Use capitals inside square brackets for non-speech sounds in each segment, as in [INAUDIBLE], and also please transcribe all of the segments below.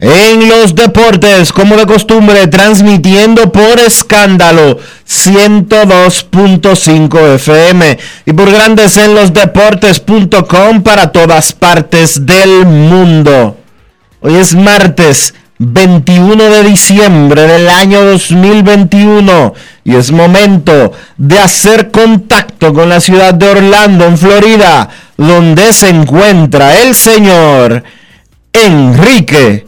en los Deportes, como de costumbre, transmitiendo por escándalo 102.5 FM y por Grandes en los Deportes.com para todas partes del mundo. Hoy es martes 21 de diciembre del año 2021 y es momento de hacer contacto con la ciudad de Orlando, en Florida, donde se encuentra el señor Enrique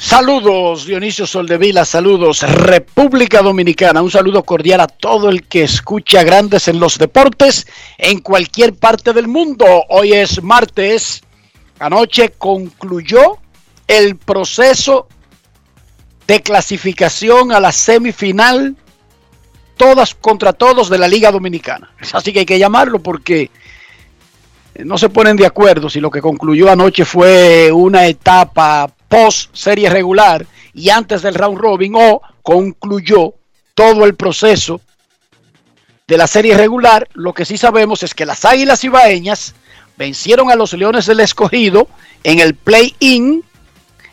Saludos Dionisio Soldevila, saludos República Dominicana, un saludo cordial a todo el que escucha grandes en los deportes en cualquier parte del mundo. Hoy es martes, anoche concluyó el proceso de clasificación a la semifinal, todas contra todos de la Liga Dominicana. Así que hay que llamarlo porque no se ponen de acuerdo si lo que concluyó anoche fue una etapa post serie regular y antes del round robin o concluyó todo el proceso de la serie regular. Lo que sí sabemos es que las Águilas Ibaeñas vencieron a los Leones del Escogido en el play-in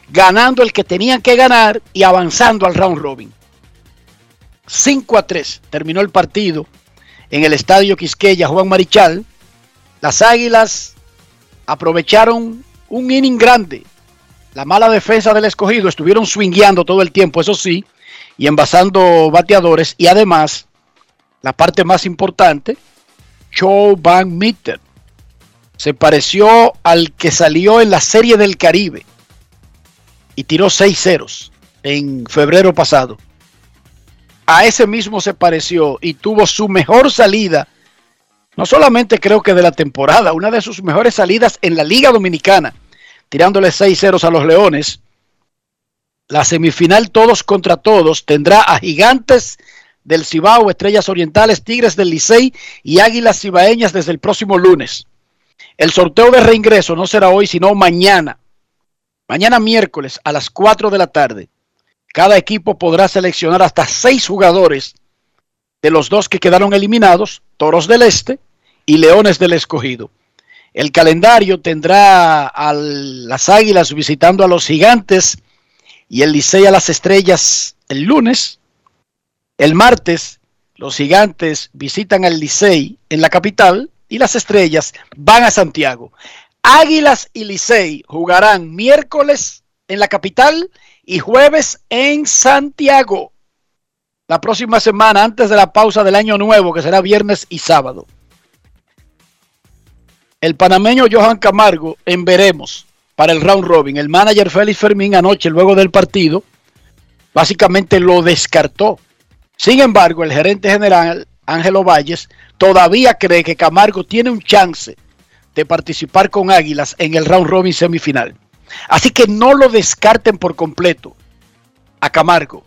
ganando el que tenían que ganar y avanzando al round robin. 5 a 3 terminó el partido en el estadio Quisqueya Juan Marichal. Las Águilas aprovecharon un inning grande. La mala defensa del escogido estuvieron swingueando todo el tiempo, eso sí, y envasando bateadores. Y además, la parte más importante, Joe Van Meter se pareció al que salió en la Serie del Caribe y tiró seis ceros en febrero pasado. A ese mismo se pareció y tuvo su mejor salida, no solamente creo que de la temporada, una de sus mejores salidas en la Liga Dominicana, tirándole seis ceros a los Leones. La semifinal todos contra todos tendrá a Gigantes del Cibao, Estrellas Orientales, Tigres del Licey y Águilas Cibaeñas desde el próximo lunes. El sorteo de reingreso no será hoy, sino mañana Mañana miércoles a las 4 de la tarde, cada equipo podrá seleccionar hasta seis jugadores de los dos que quedaron eliminados, Toros del Este y Leones del Escogido. El calendario tendrá a las Águilas visitando a los Gigantes y el Licey a las Estrellas el lunes. El martes, los Gigantes visitan al Licey en la capital y las Estrellas van a Santiago. Águilas y Licey jugarán miércoles en la capital y jueves en Santiago. La próxima semana, antes de la pausa del año nuevo, que será viernes y sábado. El panameño Johan Camargo en veremos para el round robin. El manager Félix Fermín anoche, luego del partido, Básicamente lo descartó. Sin embargo, el gerente general, Ángelo Valles, todavía cree que Camargo tiene un chance de participar con Águilas en el round robin semifinal. Así que no lo descarten por completo a Camargo.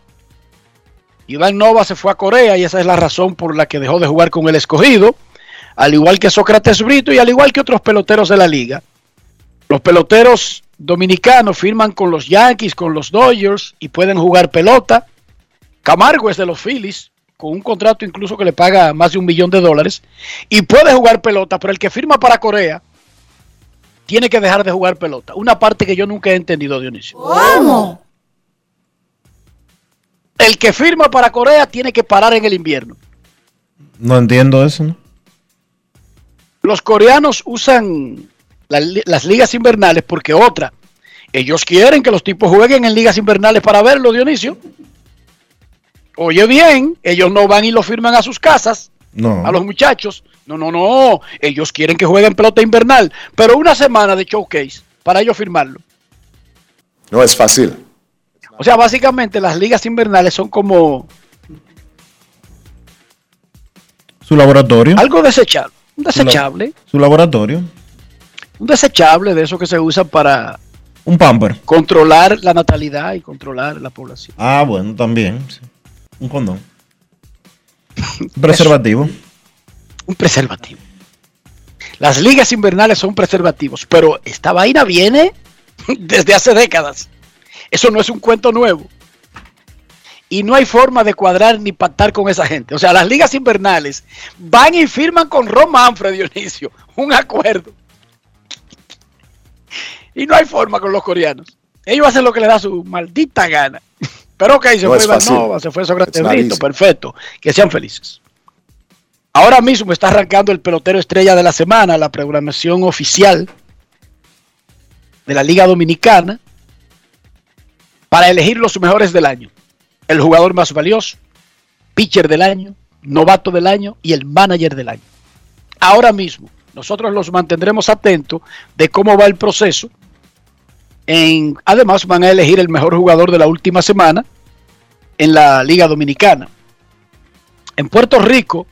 Iván Nova se fue a Corea y esa es la razón por la que dejó de jugar con el escogido, al igual que Sócrates Brito y al igual que otros peloteros de la liga. Los peloteros dominicanos firman con los Yankees, con los Dodgers y pueden jugar pelota. Camargo es de los Phillies, con un contrato incluso que le paga más de un millón de dólares, y puede jugar pelota, pero el que firma para Corea tiene que dejar de jugar pelota. Una parte que yo nunca he entendido, Dionisio. ¿Cómo? El que firma para Corea tiene que parar en el invierno. No entiendo eso, ¿no? Los coreanos usan la- las ligas invernales porque otra, ellos quieren que los tipos jueguen en ligas invernales para verlo, Dionisio. Oye bien, ellos no van y lo firman a sus casas, No. a los muchachos. No, no, no. Ellos quieren que jueguen pelota invernal, pero una semana de showcase para ellos firmarlo. No es fácil. O sea, básicamente las ligas invernales son como Su laboratorio. algo desechable. Un desechable. Su laboratorio. Un desechable de eso que se usa para Un pamper. controlar la natalidad y controlar la población. Ah, bueno, también. sí. Un condón. [LAUGHS] Preservativo. Un preservativo. Las ligas invernales son preservativos, pero esta vaina viene [LAUGHS] desde hace décadas. Eso no es un cuento nuevo. Y no hay forma de cuadrar ni pactar con esa gente. O sea, las ligas invernales van y firman con Ron Manfred, Dionisio, un acuerdo. Y no hay forma con los coreanos. Ellos hacen lo que les da su maldita gana. Pero ok, se No fue es Iván fácil. Nova, se fue Sócrates Brito, perfecto. Que sean felices. Ahora mismo está arrancando el pelotero estrella de la semana, la programación oficial de la Liga Dominicana, para elegir los mejores del año. El jugador más valioso, pitcher del año, novato del año y el manager del año. Ahora mismo, nosotros los mantendremos atentos de cómo va el proceso. Además, van a elegir el mejor jugador de la última semana en la Liga Dominicana. En Puerto Rico,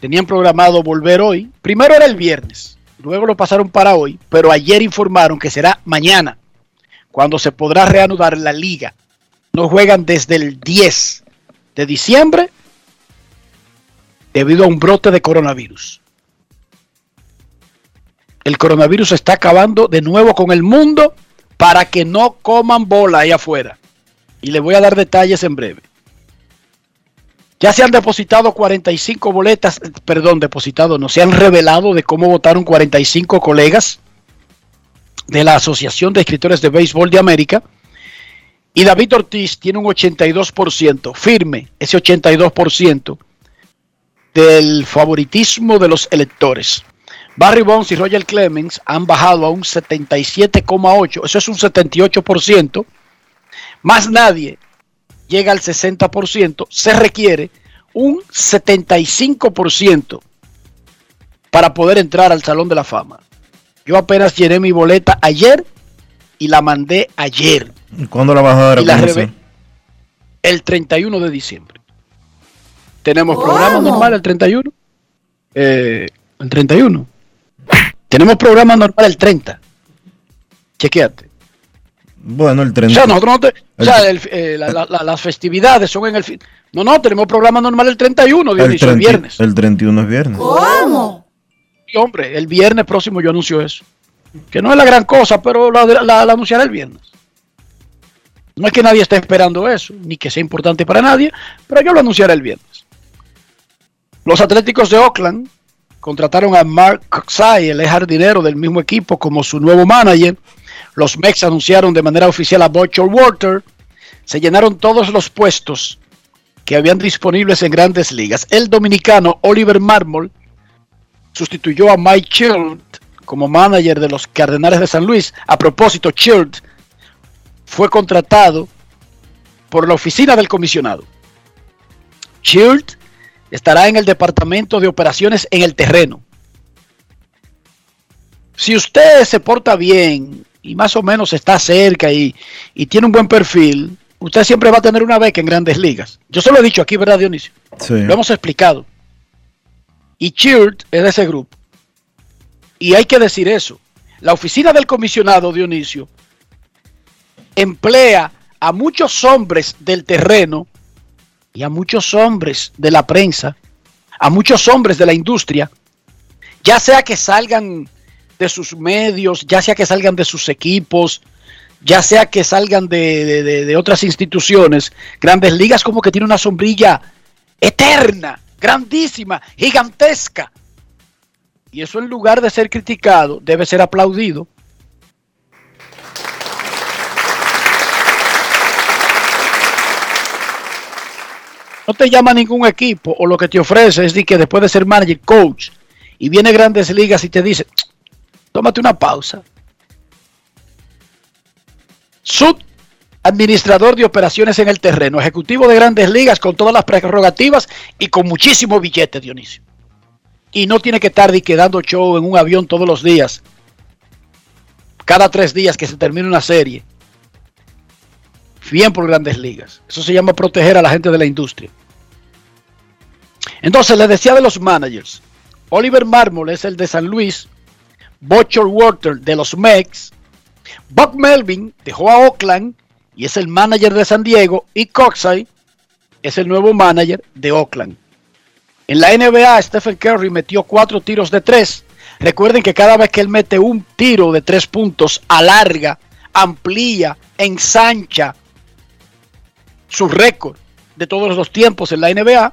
tenían programado volver hoy. Primero era el viernes, luego lo pasaron para hoy, pero ayer informaron que será mañana, cuando se podrá reanudar la liga. No juegan desde el 10 de diciembre debido a un brote de coronavirus. El coronavirus está acabando de nuevo con el mundo para que no coman bola ahí afuera. Y le voy a dar detalles en breve. Ya se han depositado 45 boletas, perdón, depositado, no se han revelado de cómo votaron 45 colegas de la Asociación de Escritores de Béisbol de América. Y David Ortiz tiene un 82%, firme ese 82% del favoritismo de los electores. Barry Bonds y Roger Clemens han bajado a un 77,8, eso es un 78%. Más nadie llega al 60%, se requiere un 75% para poder entrar al Salón de la Fama. Yo apenas llené mi boleta ayer y la mandé ayer, ¿Y ¿Cuándo la vas a dar a Y conocer? el 31 de diciembre. Tenemos programa normal el 31. Eh, el 31. Tenemos programa normal el 30. Chequeate. Bueno, el O 30. sea, nosotros no te- o sea, el- eh, la- la- la- las festividades son en el fin. No, no, tenemos programa normal el 31, el, Dionisio, el, 30 viernes. el 31 es viernes. ¿Cómo? Sí, hombre, el viernes próximo yo anuncio eso. Que no es la gran cosa, pero la, la- anunciaré el viernes. No es que nadie esté esperando eso, ni que sea importante para nadie, pero yo lo anunciaré el viernes. Los Atléticos de Oakland contrataron a Mark Coxay, el jardinero del mismo equipo, como su nuevo manager. Los Mex anunciaron de manera oficial a Butcher Walter. Se llenaron todos los puestos que habían disponibles en grandes ligas. El dominicano Oliver Marmol sustituyó a Mike Child como manager de los Cardenales de San Luis. A propósito, Child fue contratado por la oficina del comisionado. Child estará en el departamento de operaciones en el terreno. Si usted se porta bien y más o menos está cerca y, y tiene un buen perfil, usted siempre va a tener una beca en grandes ligas. Yo se lo he dicho aquí, ¿verdad, Dionisio? Sí. Lo hemos explicado. Y Cheered es de ese grupo. Y hay que decir eso. La oficina del comisionado, Dionisio, emplea a muchos hombres del terreno y a muchos hombres de la prensa, a muchos hombres de la industria, ya sea que salgan de sus medios, ya sea que salgan de sus equipos, ya sea que salgan de, de- otras instituciones, grandes ligas como que tiene una sombrilla eterna, grandísima, gigantesca. Y eso en lugar de ser criticado, debe ser aplaudido. No te llama ningún equipo o lo que te ofrece es de que después de ser manager, coach, y viene grandes ligas y te dice, tómate una pausa. Sub administrador de operaciones en el terreno, ejecutivo de grandes ligas con todas las prerrogativas y con muchísimo billete, Dionisio. Y no tiene que estar ni quedando show en un avión todos los días, cada tres días que se termine una serie. Bien por grandes ligas. Eso se llama proteger a la gente de la industria. Entonces, les decía de los managers. Oliver Marmol es el de San Luis. Butcher Water de los Mex. Buck Melvin dejó a Oakland y es el manager de San Diego. Y Coxey es el nuevo manager de Oakland. En la NBA, Stephen Curry metió cuatro tiros de tres. Recuerden que cada vez que él mete un tiro de tres puntos, alarga, amplía, ensancha su récord de todos los tiempos en la NBA.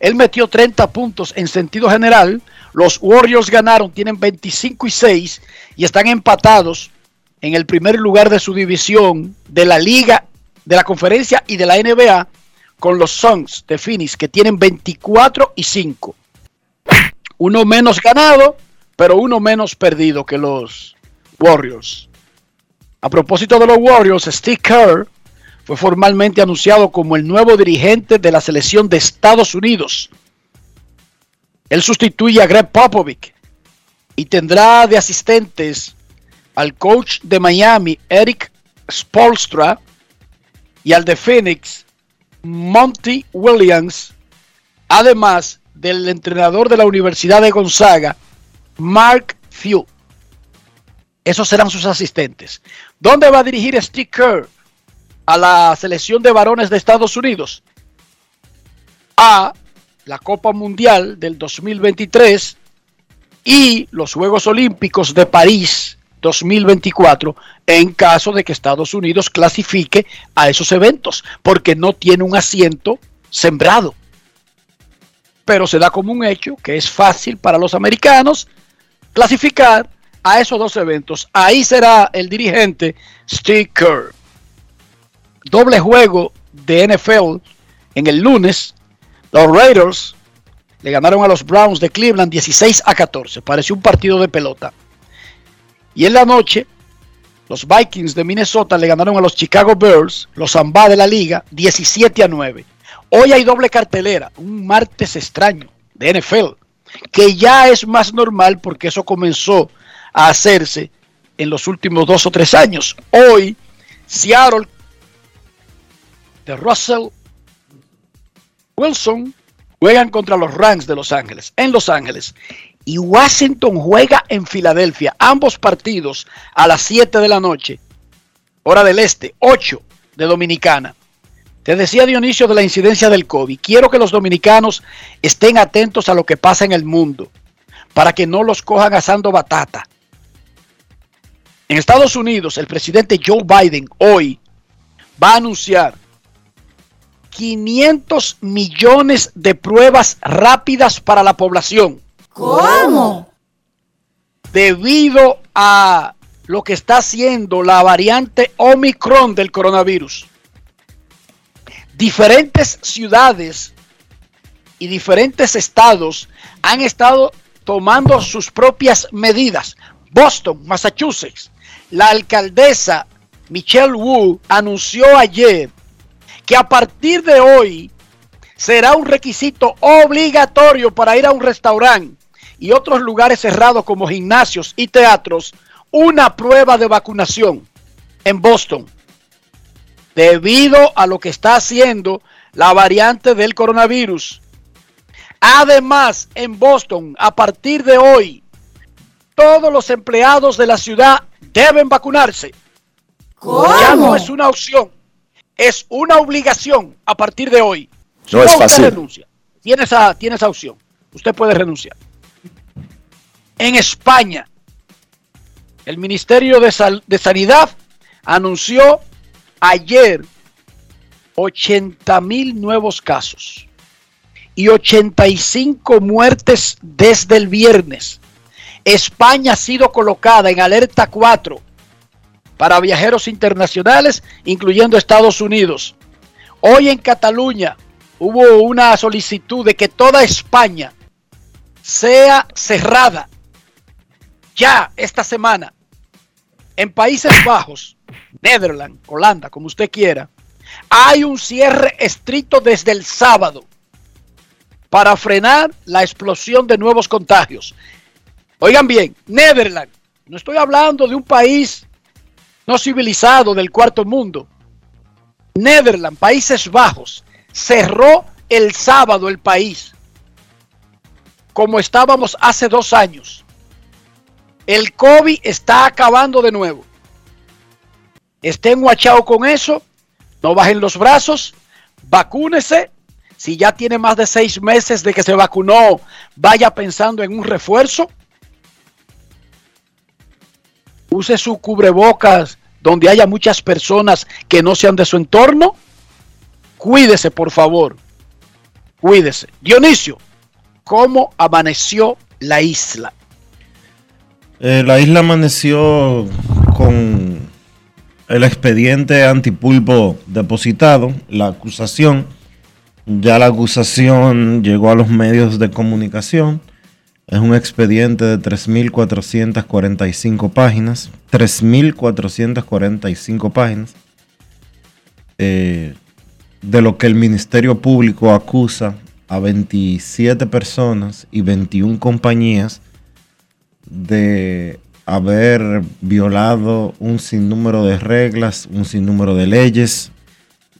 Él metió 30 puntos en sentido general. Los Warriors ganaron, tienen 25 y 6 y están empatados en el primer lugar de su división de la liga, de la conferencia y de la NBA con los Suns de Phoenix que tienen 24 y 5. Uno menos ganado, pero uno menos perdido que los Warriors. A propósito de los Warriors, Steve Kerr fue formalmente anunciado como el nuevo dirigente de la selección de Estados Unidos. Él sustituye a Greg Popovich y tendrá de asistentes al coach de Miami, Eric Spolstra, y al de Phoenix, Monty Williams, además del entrenador de la Universidad de Gonzaga, Mark Few. Esos serán sus asistentes. ¿Dónde va a dirigir Steve Kerr a la selección de varones de Estados Unidos? A la Copa Mundial del 2023 y los Juegos Olímpicos de París 2024 en caso de que Estados Unidos clasifique a esos eventos, porque no tiene un asiento sembrado. Pero se da como un hecho que es fácil para los americanos clasificar a esos dos eventos. Ahí será el dirigente Steve Kerr. Doble juego de NFL en el lunes. Los Raiders le ganaron a los Browns de Cleveland 16 a 14. Pareció un partido de pelota. Y en la noche, los Vikings de Minnesota le ganaron a los Chicago Bears, los Zamba de la liga, 17 a 9. Hoy hay doble cartelera, un martes extraño de NFL, que ya es más normal porque eso comenzó a hacerse en los últimos dos o tres años. Hoy, Seattle de Russell Wilson juegan contra los Rams de Los Ángeles, en Los Ángeles. Y Washington juega en Filadelfia. Ambos partidos a las 7 de la noche, hora del este, 8 de Dominicana. Te decía Dionisio de la incidencia del COVID. Quiero que los dominicanos estén atentos a lo que pasa en el mundo para que no los cojan asando batata. En Estados Unidos, el presidente Joe Biden hoy va a anunciar 500 millones de pruebas rápidas para la población. ¿Cómo? Debido a lo que está haciendo la variante Omicron del coronavirus. Diferentes ciudades y diferentes estados han estado tomando sus propias medidas. Boston, Massachusetts, la alcaldesa Michelle Wu anunció ayer que a partir de hoy será un requisito obligatorio para ir a un restaurante y otros lugares cerrados como gimnasios y teatros una prueba de vacunación en Boston debido a lo que está haciendo la variante del coronavirus. Además, en Boston, a partir de hoy, todos los empleados de la ciudad deben vacunarse. Ya no es una opción, es una obligación a partir de hoy. No es usted fácil. renuncia, tiene esa, tiene esa opción. Usted puede renunciar. En España, el Ministerio de, Sanidad anunció ayer 80 mil nuevos casos y 85 muertes desde el viernes. España ha sido colocada en alerta 4 para viajeros internacionales, incluyendo Estados Unidos. Hoy en Cataluña hubo una solicitud de que toda España sea cerrada ya esta semana. En Países Bajos, Netherlands, Holanda, como usted quiera, hay un cierre estricto desde el sábado para frenar la explosión de nuevos contagios. Oigan bien, Netherlands, no estoy hablando de un país no civilizado del cuarto mundo. Netherlands, Países Bajos, cerró el sábado el país, como estábamos hace dos años. El COVID está acabando de nuevo. Estén guachados con eso, no bajen los brazos, vacúnese. Si ya tiene más de seis meses de que se vacunó, vaya pensando en un refuerzo. Use su cubrebocas donde haya muchas personas que no sean de su entorno. Cuídese, por favor. Cuídese. Dionisio, ¿cómo amaneció la isla? Eh, la isla amaneció con el expediente antipulpo depositado, la acusación. Ya la acusación llegó a los medios de comunicación. Es un expediente de 3.445 páginas. 3.445 páginas. eh, de lo que el Ministerio Público acusa a 27 personas y 21 compañías de haber violado un sinnúmero de reglas, un sinnúmero de leyes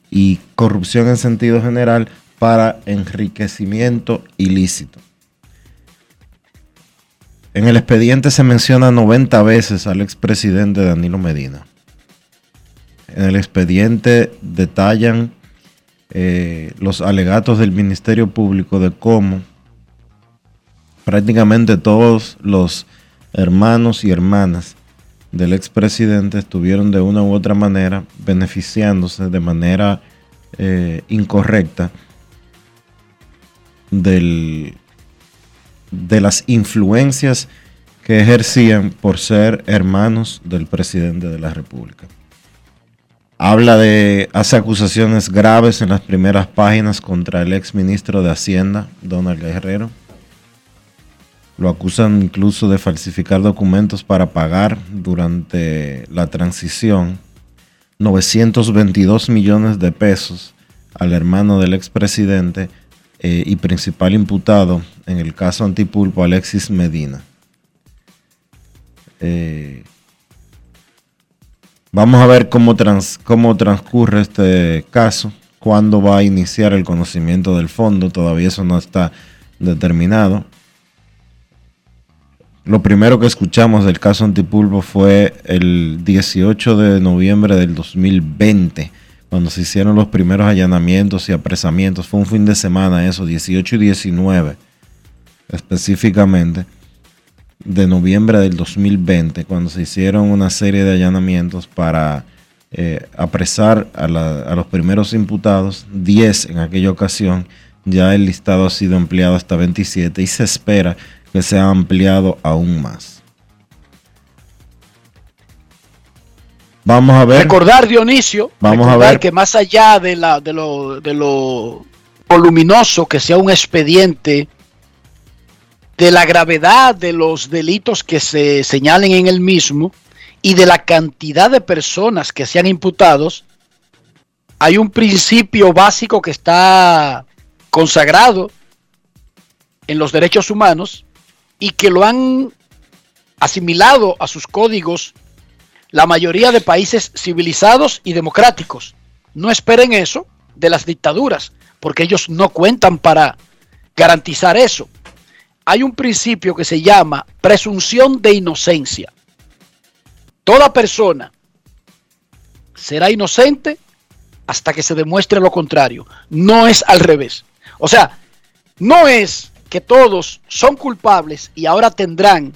y corrupción en sentido general para enriquecimiento ilícito. En el expediente se menciona 90 veces al expresidente Danilo Medina. En el expediente detallan eh, los alegatos del Ministerio Público de cómo prácticamente todos los hermanos y hermanas del expresidente estuvieron de una u otra manera beneficiándose de manera eh, incorrecta del, de las influencias que ejercían por ser hermanos del presidente de la República. Habla de, hace acusaciones graves en las primeras páginas contra el ex ministro de Hacienda, Donald Guerrero. Lo acusan incluso de falsificar documentos para pagar durante la transición 922 millones de pesos al hermano del expresidente eh, y principal imputado en el caso antipulpo, Alexis Medina. Eh, vamos a ver cómo, trans- cómo transcurre este caso, cuándo va a iniciar el conocimiento del fondo, todavía eso no está determinado. Lo primero que escuchamos del caso Antipulpo fue el 18 de noviembre del 2020, cuando se hicieron los primeros allanamientos y apresamientos. Fue un fin de semana eso, 18 y 19 específicamente, de noviembre del 2020, cuando se hicieron una serie de allanamientos para eh, apresar a, a los primeros imputados, 10 en aquella ocasión. Ya el listado ha sido ampliado hasta 27 y se espera que sea ampliado aún más. Vamos a ver. Recordar, Dionisio, Vamos a ver. que más allá de, la, de, lo, de lo voluminoso que sea un expediente, de la gravedad de los delitos que se señalen en el mismo y de la cantidad de personas que sean imputados, hay un principio básico que está consagrado en los derechos humanos y que lo han asimilado a sus códigos la mayoría de países civilizados y democráticos. No esperen eso de las dictaduras, porque ellos no cuentan para garantizar eso. Hay un principio que se llama presunción de inocencia. Toda persona será inocente hasta que se demuestre lo contrario. No es al revés. O sea, no es que todos son culpables y ahora tendrán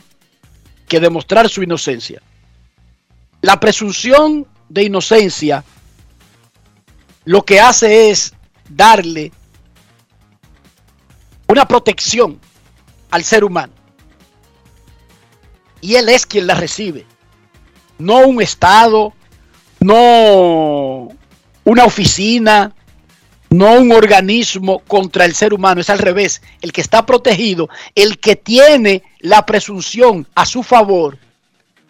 que demostrar su inocencia. La presunción de inocencia lo que hace es darle una protección al ser humano. Y él es quien la recibe. No un Estado, no una oficina, no un organismo contra el ser humano, es al revés. El que está protegido, el que tiene la presunción a su favor,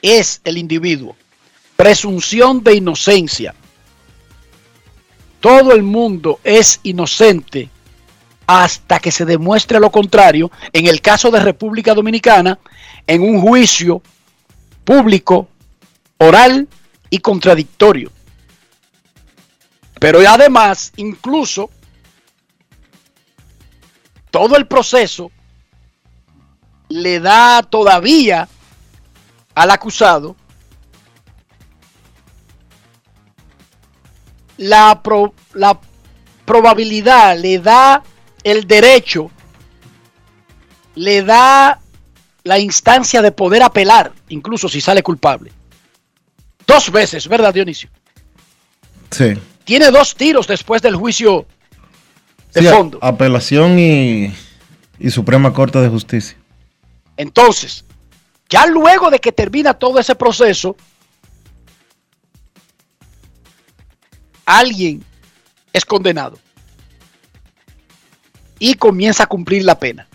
es el individuo. Presunción de inocencia. Todo el mundo es inocente hasta que se demuestre lo contrario. En el caso de República Dominicana, en un juicio público, oral y contradictorio. Pero además, incluso, todo el proceso le da todavía al acusado la, la probabilidad, le da el derecho, le da la instancia de poder apelar, incluso si sale culpable. Dos veces, ¿verdad, Dionisio? Sí tiene dos tiros después del juicio de fondo. Apelación y, y Suprema Corte de Justicia. Entonces, ya luego de que termina todo ese proceso, alguien es condenado y comienza a cumplir la pena.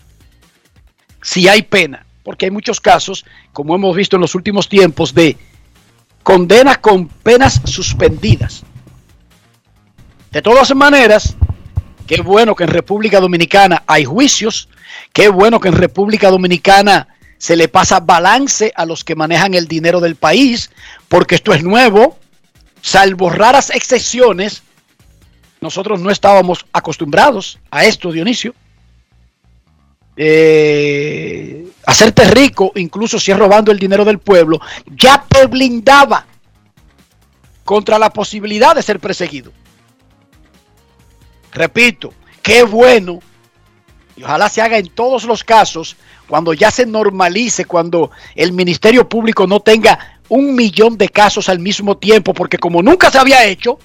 Si hay pena, porque hay muchos casos, como hemos visto en los últimos tiempos, de condenas con penas suspendidas. De todas maneras, qué bueno que en República Dominicana hay juicios, qué bueno que en República Dominicana se le pasa balance a los que manejan el dinero del país, porque esto es nuevo, salvo raras excepciones, nosotros no estábamos acostumbrados a esto, Dionisio. Eh, hacerte rico, incluso si es robando el dinero del pueblo, ya te blindaba contra la posibilidad de ser perseguido. Repito, qué bueno, y ojalá se haga en todos los casos, cuando ya se normalice, cuando el Ministerio Público no tenga un millón de casos al mismo tiempo, porque como nunca se había hecho,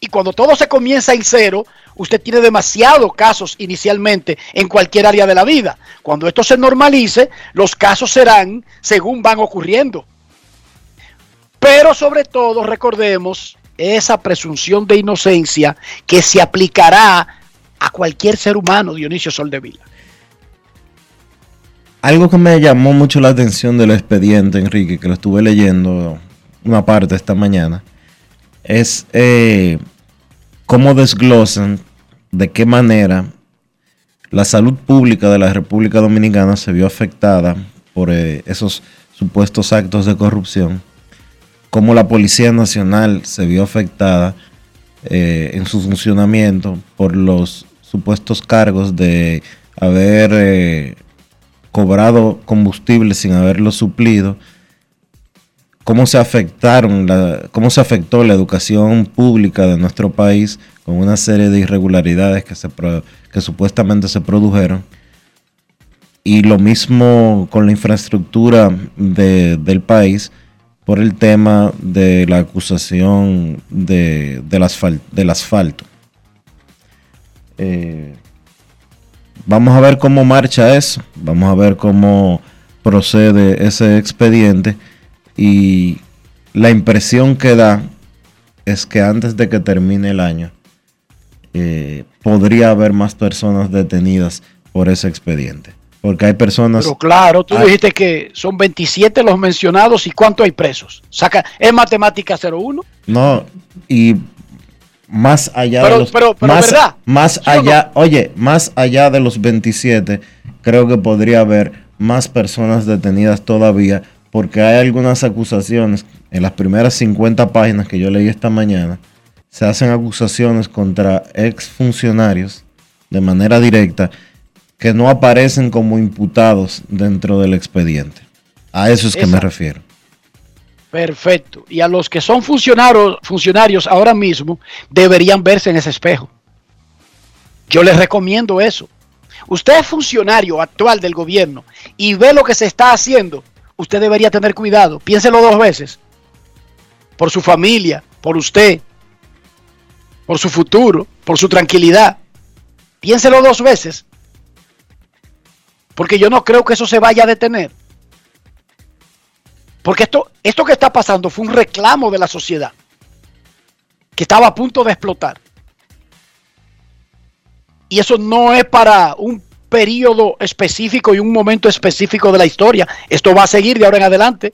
y cuando todo se comienza en cero, usted tiene demasiados casos inicialmente en cualquier área de la vida. Cuando esto se normalice, los casos serán según van ocurriendo. Pero sobre todo, recordemos esa presunción de inocencia que se aplicará a cualquier ser humano, Dionisio Soldevila. Algo que me llamó mucho la atención del expediente, Enrique, que lo estuve leyendo una parte esta mañana, es eh, cómo desglosan de qué manera la salud pública de la República Dominicana se vio afectada por eh, esos supuestos actos de corrupción cómo la Policía Nacional se vio afectada eh, en su funcionamiento por los supuestos cargos de haber eh, cobrado combustible sin haberlo suplido, cómo se afectaron, cómo se afectó la educación pública de nuestro país con una serie de irregularidades que, se, que supuestamente se produjeron. Y lo mismo con la infraestructura del país, por el tema de la acusación de, del, asfalto. Eh, vamos a ver cómo marcha eso, vamos a ver cómo procede ese expediente y la impresión que da es que antes de que termine el año eh, podría haber más personas detenidas por ese expediente. Porque hay personas. Pero claro, tú dijiste que son 27 los mencionados y cuánto hay presos. Saca, ¿Es matemática 01? No, y más allá de los. Pero, más, ¿verdad? Más allá, oye, más allá de los 27, creo que podría haber más personas detenidas todavía, porque hay algunas acusaciones en las primeras 50 páginas que yo leí esta mañana, se hacen acusaciones contra exfuncionarios de manera directa que no aparecen como imputados dentro del expediente. A eso es que me refiero. Perfecto. Y a los que son funcionarios, funcionarios ahora mismo deberían verse en ese espejo. Yo les recomiendo eso. Usted es funcionario actual del gobierno y ve lo que se está haciendo. Usted debería tener cuidado. Piénselo dos veces. Por su familia, por usted, por su futuro, por su tranquilidad. Piénselo dos veces. Porque yo no creo que eso se vaya a detener. Porque esto, esto que está pasando fue un reclamo de la sociedad que estaba a punto de explotar. Y eso no es para un periodo específico y un momento específico de la historia. Esto va a seguir de ahora en adelante.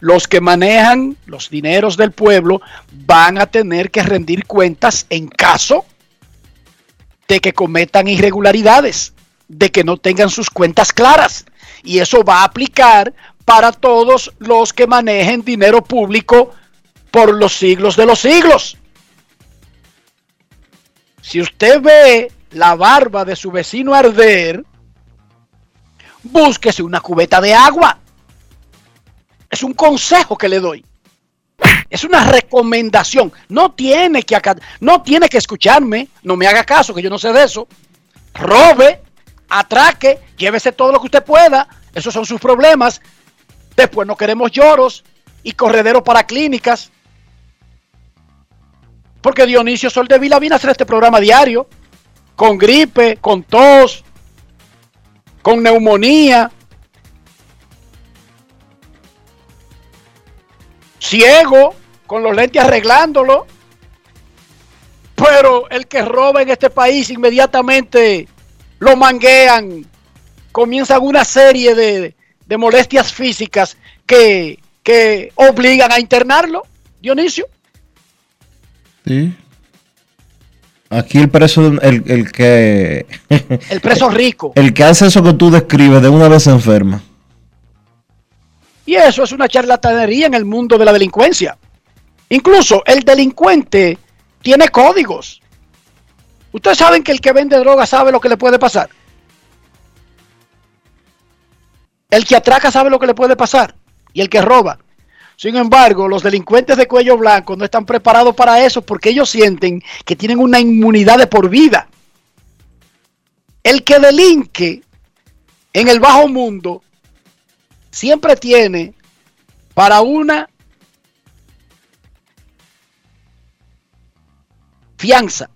Los que manejan los dineros del pueblo van a tener que rendir cuentas en caso de que cometan irregularidades, de que no tengan sus cuentas claras. Y eso va a aplicar para todos los que manejen dinero público por los siglos de los siglos. Si usted ve la barba de su vecino arder, búsquese una cubeta de agua. Es un consejo que le doy. Es una recomendación. No tiene que no tiene que escucharme, no me haga caso que yo no sé de eso. Robe, atraque, llévese todo lo que usted pueda. Esos son sus problemas. Después no queremos lloros y correderos para clínicas. Porque Dionisio Soldevila viene a hacer este programa diario, con gripe, con tos, con neumonía, ciego, con los lentes arreglándolo. Pero el que roba en este país inmediatamente lo manguean, comienzan una serie de, de molestias físicas que, que obligan a internarlo, Dionisio. Sí. Aquí el preso, el, el que... [LAUGHS] El preso rico. El que hace eso que tú describes de una vez enferma. Y eso es una charlatanería en el mundo de la delincuencia. Incluso el delincuente tiene códigos. Ustedes saben que el que vende droga sabe lo que le puede pasar. El que atraca sabe lo que le puede pasar. Y el que roba. Sin embargo, los delincuentes de cuello blanco no están preparados para eso porque ellos sienten que tienen una inmunidad de por vida. El que delinque en el bajo mundo siempre tiene para una fianza.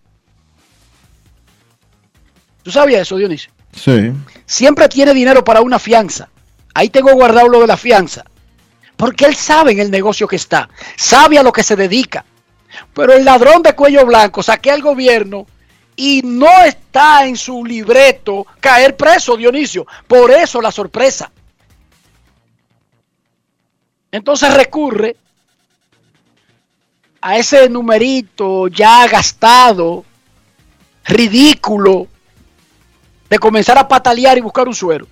¿Tú sabías eso, Dionisio? Sí. Siempre tiene dinero para una fianza. Ahí tengo guardado lo de la fianza. Porque él sabe en el negocio que está, sabe a lo que se dedica. Pero el ladrón de cuello blanco saquea al gobierno y no está en su libreto caer preso, Dionisio. Por eso la sorpresa. Entonces recurre a ese numerito ya gastado, ridículo, de comenzar a patalear y buscar un suero.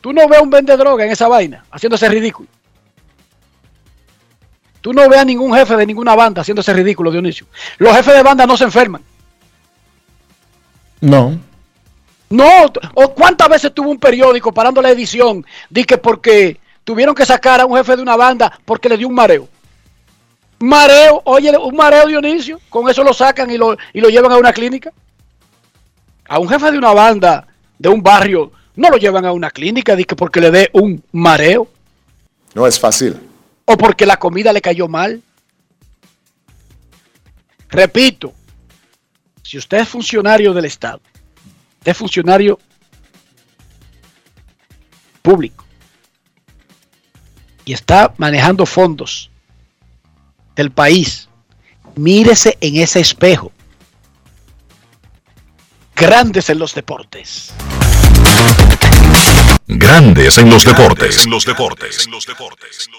Tú no ves a un vende droga en esa vaina, haciéndose ridículo. Tú no ves a ningún jefe de ninguna banda haciéndose ridículo, Dionisio. Los jefes de banda no se enferman. No. No, o cuántas veces tuvo un periódico parando la edición, di que porque tuvieron que sacar a un jefe de una banda porque le dio un mareo. Mareo, oye, un mareo Dionisio, con eso lo sacan y lo, y lo llevan a una clínica. A un jefe de una banda de un barrio no lo llevan a una clínica que porque le dé un mareo. No es fácil. O porque la comida le cayó mal. Repito, si usted es funcionario del Estado, es funcionario público y está manejando fondos del país, mírese en ese espejo. Grandes en los deportes. Grandes en los deportes. En los deportes. En los deportes.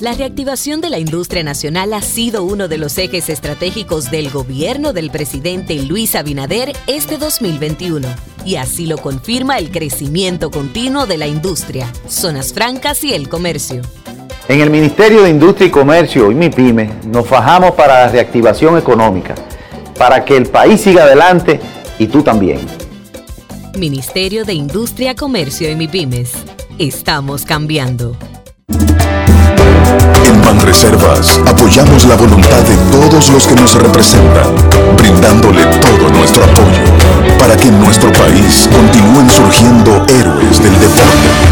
La reactivación de la industria nacional ha sido uno de los ejes estratégicos del gobierno del presidente Luis Abinader este 2021. Y así lo confirma el crecimiento continuo de la industria, zonas francas y el comercio. En el Ministerio de Industria y Comercio y MIPYME nos fajamos para la reactivación económica, para que el país siga adelante y tú también. Ministerio de Industria, Comercio y MIPYMES. Estamos cambiando. En Banreservas apoyamos la voluntad de todos los que nos representan, brindándole todo nuestro apoyo para que en nuestro país continúen surgiendo héroes del deporte.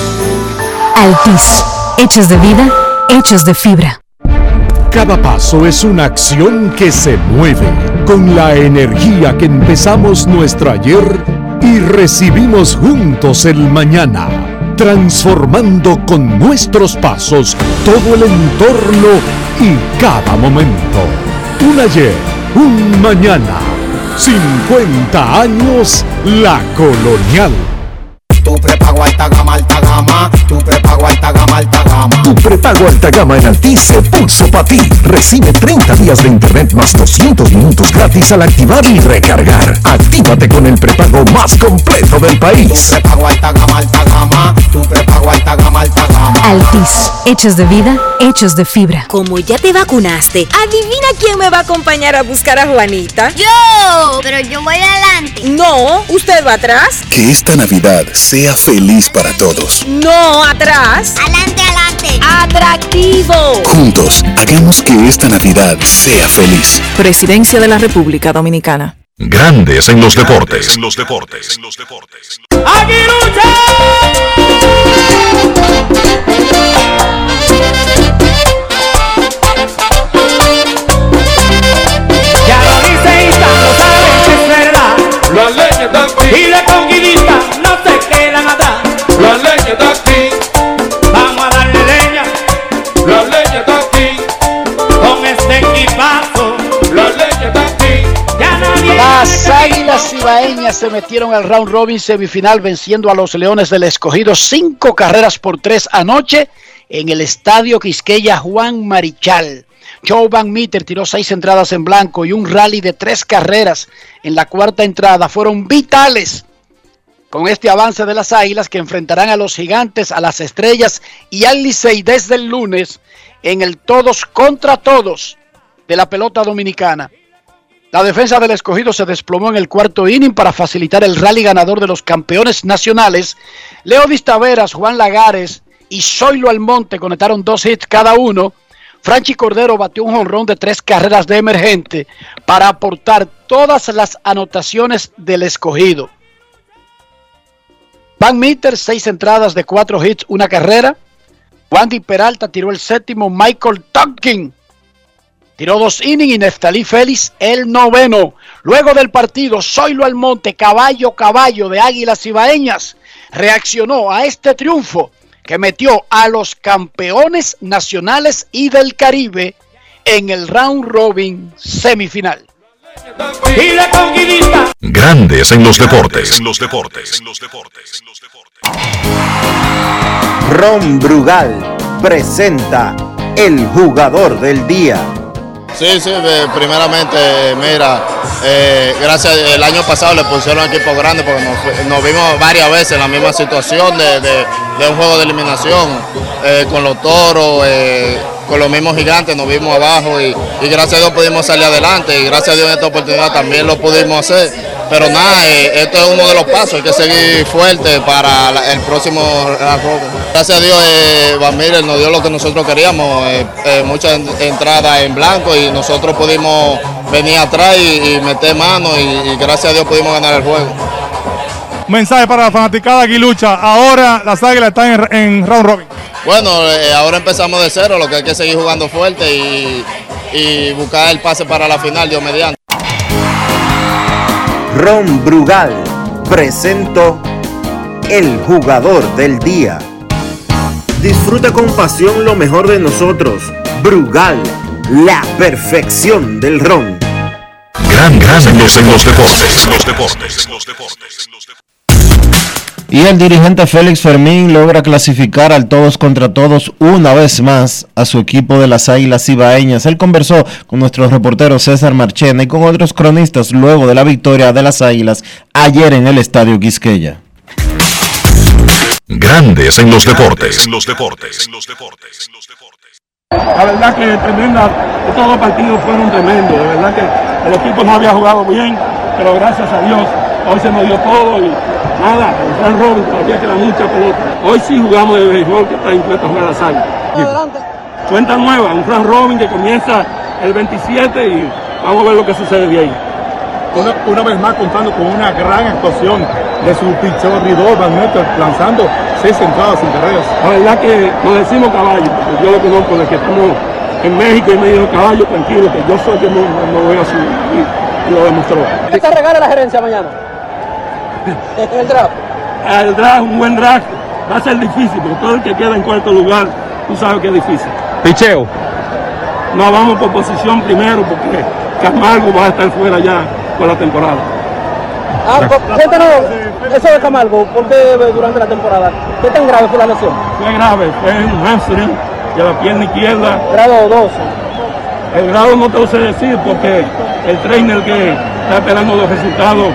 Altis, hechos de vida, hechos de fibra. Cada paso es una acción que se mueve con la energía que empezamos nuestro ayer y recibimos juntos el mañana, transformando con nuestros pasos todo el entorno y cada momento. Un ayer, un mañana, 50 años la colonial. Tu prepago alta gama, alta gama. Tu prepago alta gama, alta gama. Tu prepago alta gama en Altis se puso para ti. Recibe 30 días de internet más 200 minutos gratis al activar y recargar. Actívate con el prepago más completo del país. Tu prepago alta gama, alta gama. Tu prepago alta gama, alta gama. Altis, hechos de vida, hechos de fibra. Como ya te vacunaste, adivina quién me va a acompañar a buscar a Juanita. Yo, pero yo voy adelante. No, usted va atrás. Que esta Navidad sea feliz para todos. No, atrás. Adelante, adelante. Atractivo. Juntos, hagamos que esta Navidad sea feliz. Presidencia de la República Dominicana. Grandes en los deportes. En los deportes. Ya lo dice Isa, lo saben que es verdad. Leyes de aquí, Y de Se metieron al round robin semifinal venciendo a los Leones del Escogido cinco carreras por tres anoche en el Estadio Quisqueya Juan Marichal. Joe Van Meter tiró seis entradas en blanco y un rally de tres carreras en la cuarta entrada fueron vitales con este avance de las Águilas que enfrentarán a los Gigantes, a las Estrellas y al Licey desde el lunes en el todos contra todos de la pelota dominicana. La defensa del escogido se desplomó en el cuarto inning para facilitar el rally ganador de los campeones nacionales. Leo Taveras, Juan Lagares y Zoilo Almonte conectaron dos hits cada uno. Franchi Cordero batió un jonrón de tres carreras de emergente para aportar todas las anotaciones del escogido. Van Meter, seis entradas de cuatro hits, una carrera. Wandy Peralta tiró el séptimo. Michael Tonkin tiró dos innings y Neftalí Félix el noveno. Luego del partido, Zoilo Almonte, caballo, caballo de Águilas Ibaeñas, reaccionó a este triunfo que metió a los campeones nacionales y del Caribe en el round robin semifinal. Y de conquista Grandes en los deportes. En los deportes. Ron Brugal presenta el jugador del día. Sí, sí, primeramente, mira, eh, gracias, el año pasado le pusieron equipo grande porque nos, nos vimos varias veces en la misma situación de, de- de un juego de eliminación eh, con los toros, eh, con los mismos gigantes, nos vimos abajo y, gracias a Dios pudimos salir adelante y gracias a Dios en esta oportunidad también lo pudimos hacer. Pero nada, eh, esto es uno de los pasos, hay que seguir fuerte para el próximo. Gracias a Dios, eh, nos dio lo que nosotros queríamos, eh, eh, muchas en- entradas en blanco y nosotros pudimos venir atrás y, meter mano y gracias a Dios pudimos ganar el juego. Mensaje para la fanaticada Aguilucha. Ahora las águilas están en, en round robin. Bueno, eh, ahora empezamos de cero, lo que hay que seguir jugando fuerte y, y buscar el pase para la final, Dios mediante. Ron Brugal presento el jugador del día. Disfruta con pasión lo mejor de nosotros. Brugal, la perfección del ron. Gran, gran en los, en los deportes. Los deportes. Los deportes. Y el dirigente Félix Fermín logra clasificar al todos contra todos una vez más a su equipo de las Águilas Ibaeñas. Él conversó con nuestro reportero César Marchena y con otros cronistas luego de la victoria de las Águilas ayer en el Estadio Quisqueya. Grandes en los deportes. En los deportes. La verdad que tremenda, estos dos partidos fueron tremendos, de verdad que el equipo no había jugado bien, pero gracias a Dios hoy se nos dio todo y nada, el Fran Robin todavía queda mucha pelota. Hoy sí jugamos de béisbol que está dispuesto a jugar a sangre. Cuenta nueva, un Fran Robin que comienza el 27 y vamos a ver lo que sucede de ahí. Una, una vez más contando con una gran actuación de su pichón Ridor Van Meter lanzando seis entradas sin carreras. La verdad que nos decimos caballo, porque yo lo conozco desde que estamos en México y me dijo caballo tranquilo, que yo soy que no, no voy a subir y, y lo demostró. ¿Qué te regala la gerencia mañana? El draft. El draft, un buen draft, va a ser difícil, porque todo el que queda en cuarto lugar, tú sabes que es difícil. Picheo. No, vamos por posición primero, porque Camargo va a estar fuera ya por la temporada. Ah, cu- cuéntanos eso de Camargo, ¿por qué durante la temporada? ¿Qué tan grave fue la lesión? Fue grave, fue un hamstring de la pierna izquierda. Grado 12. El grado no te lo sé decir porque el trainer que está esperando los resultados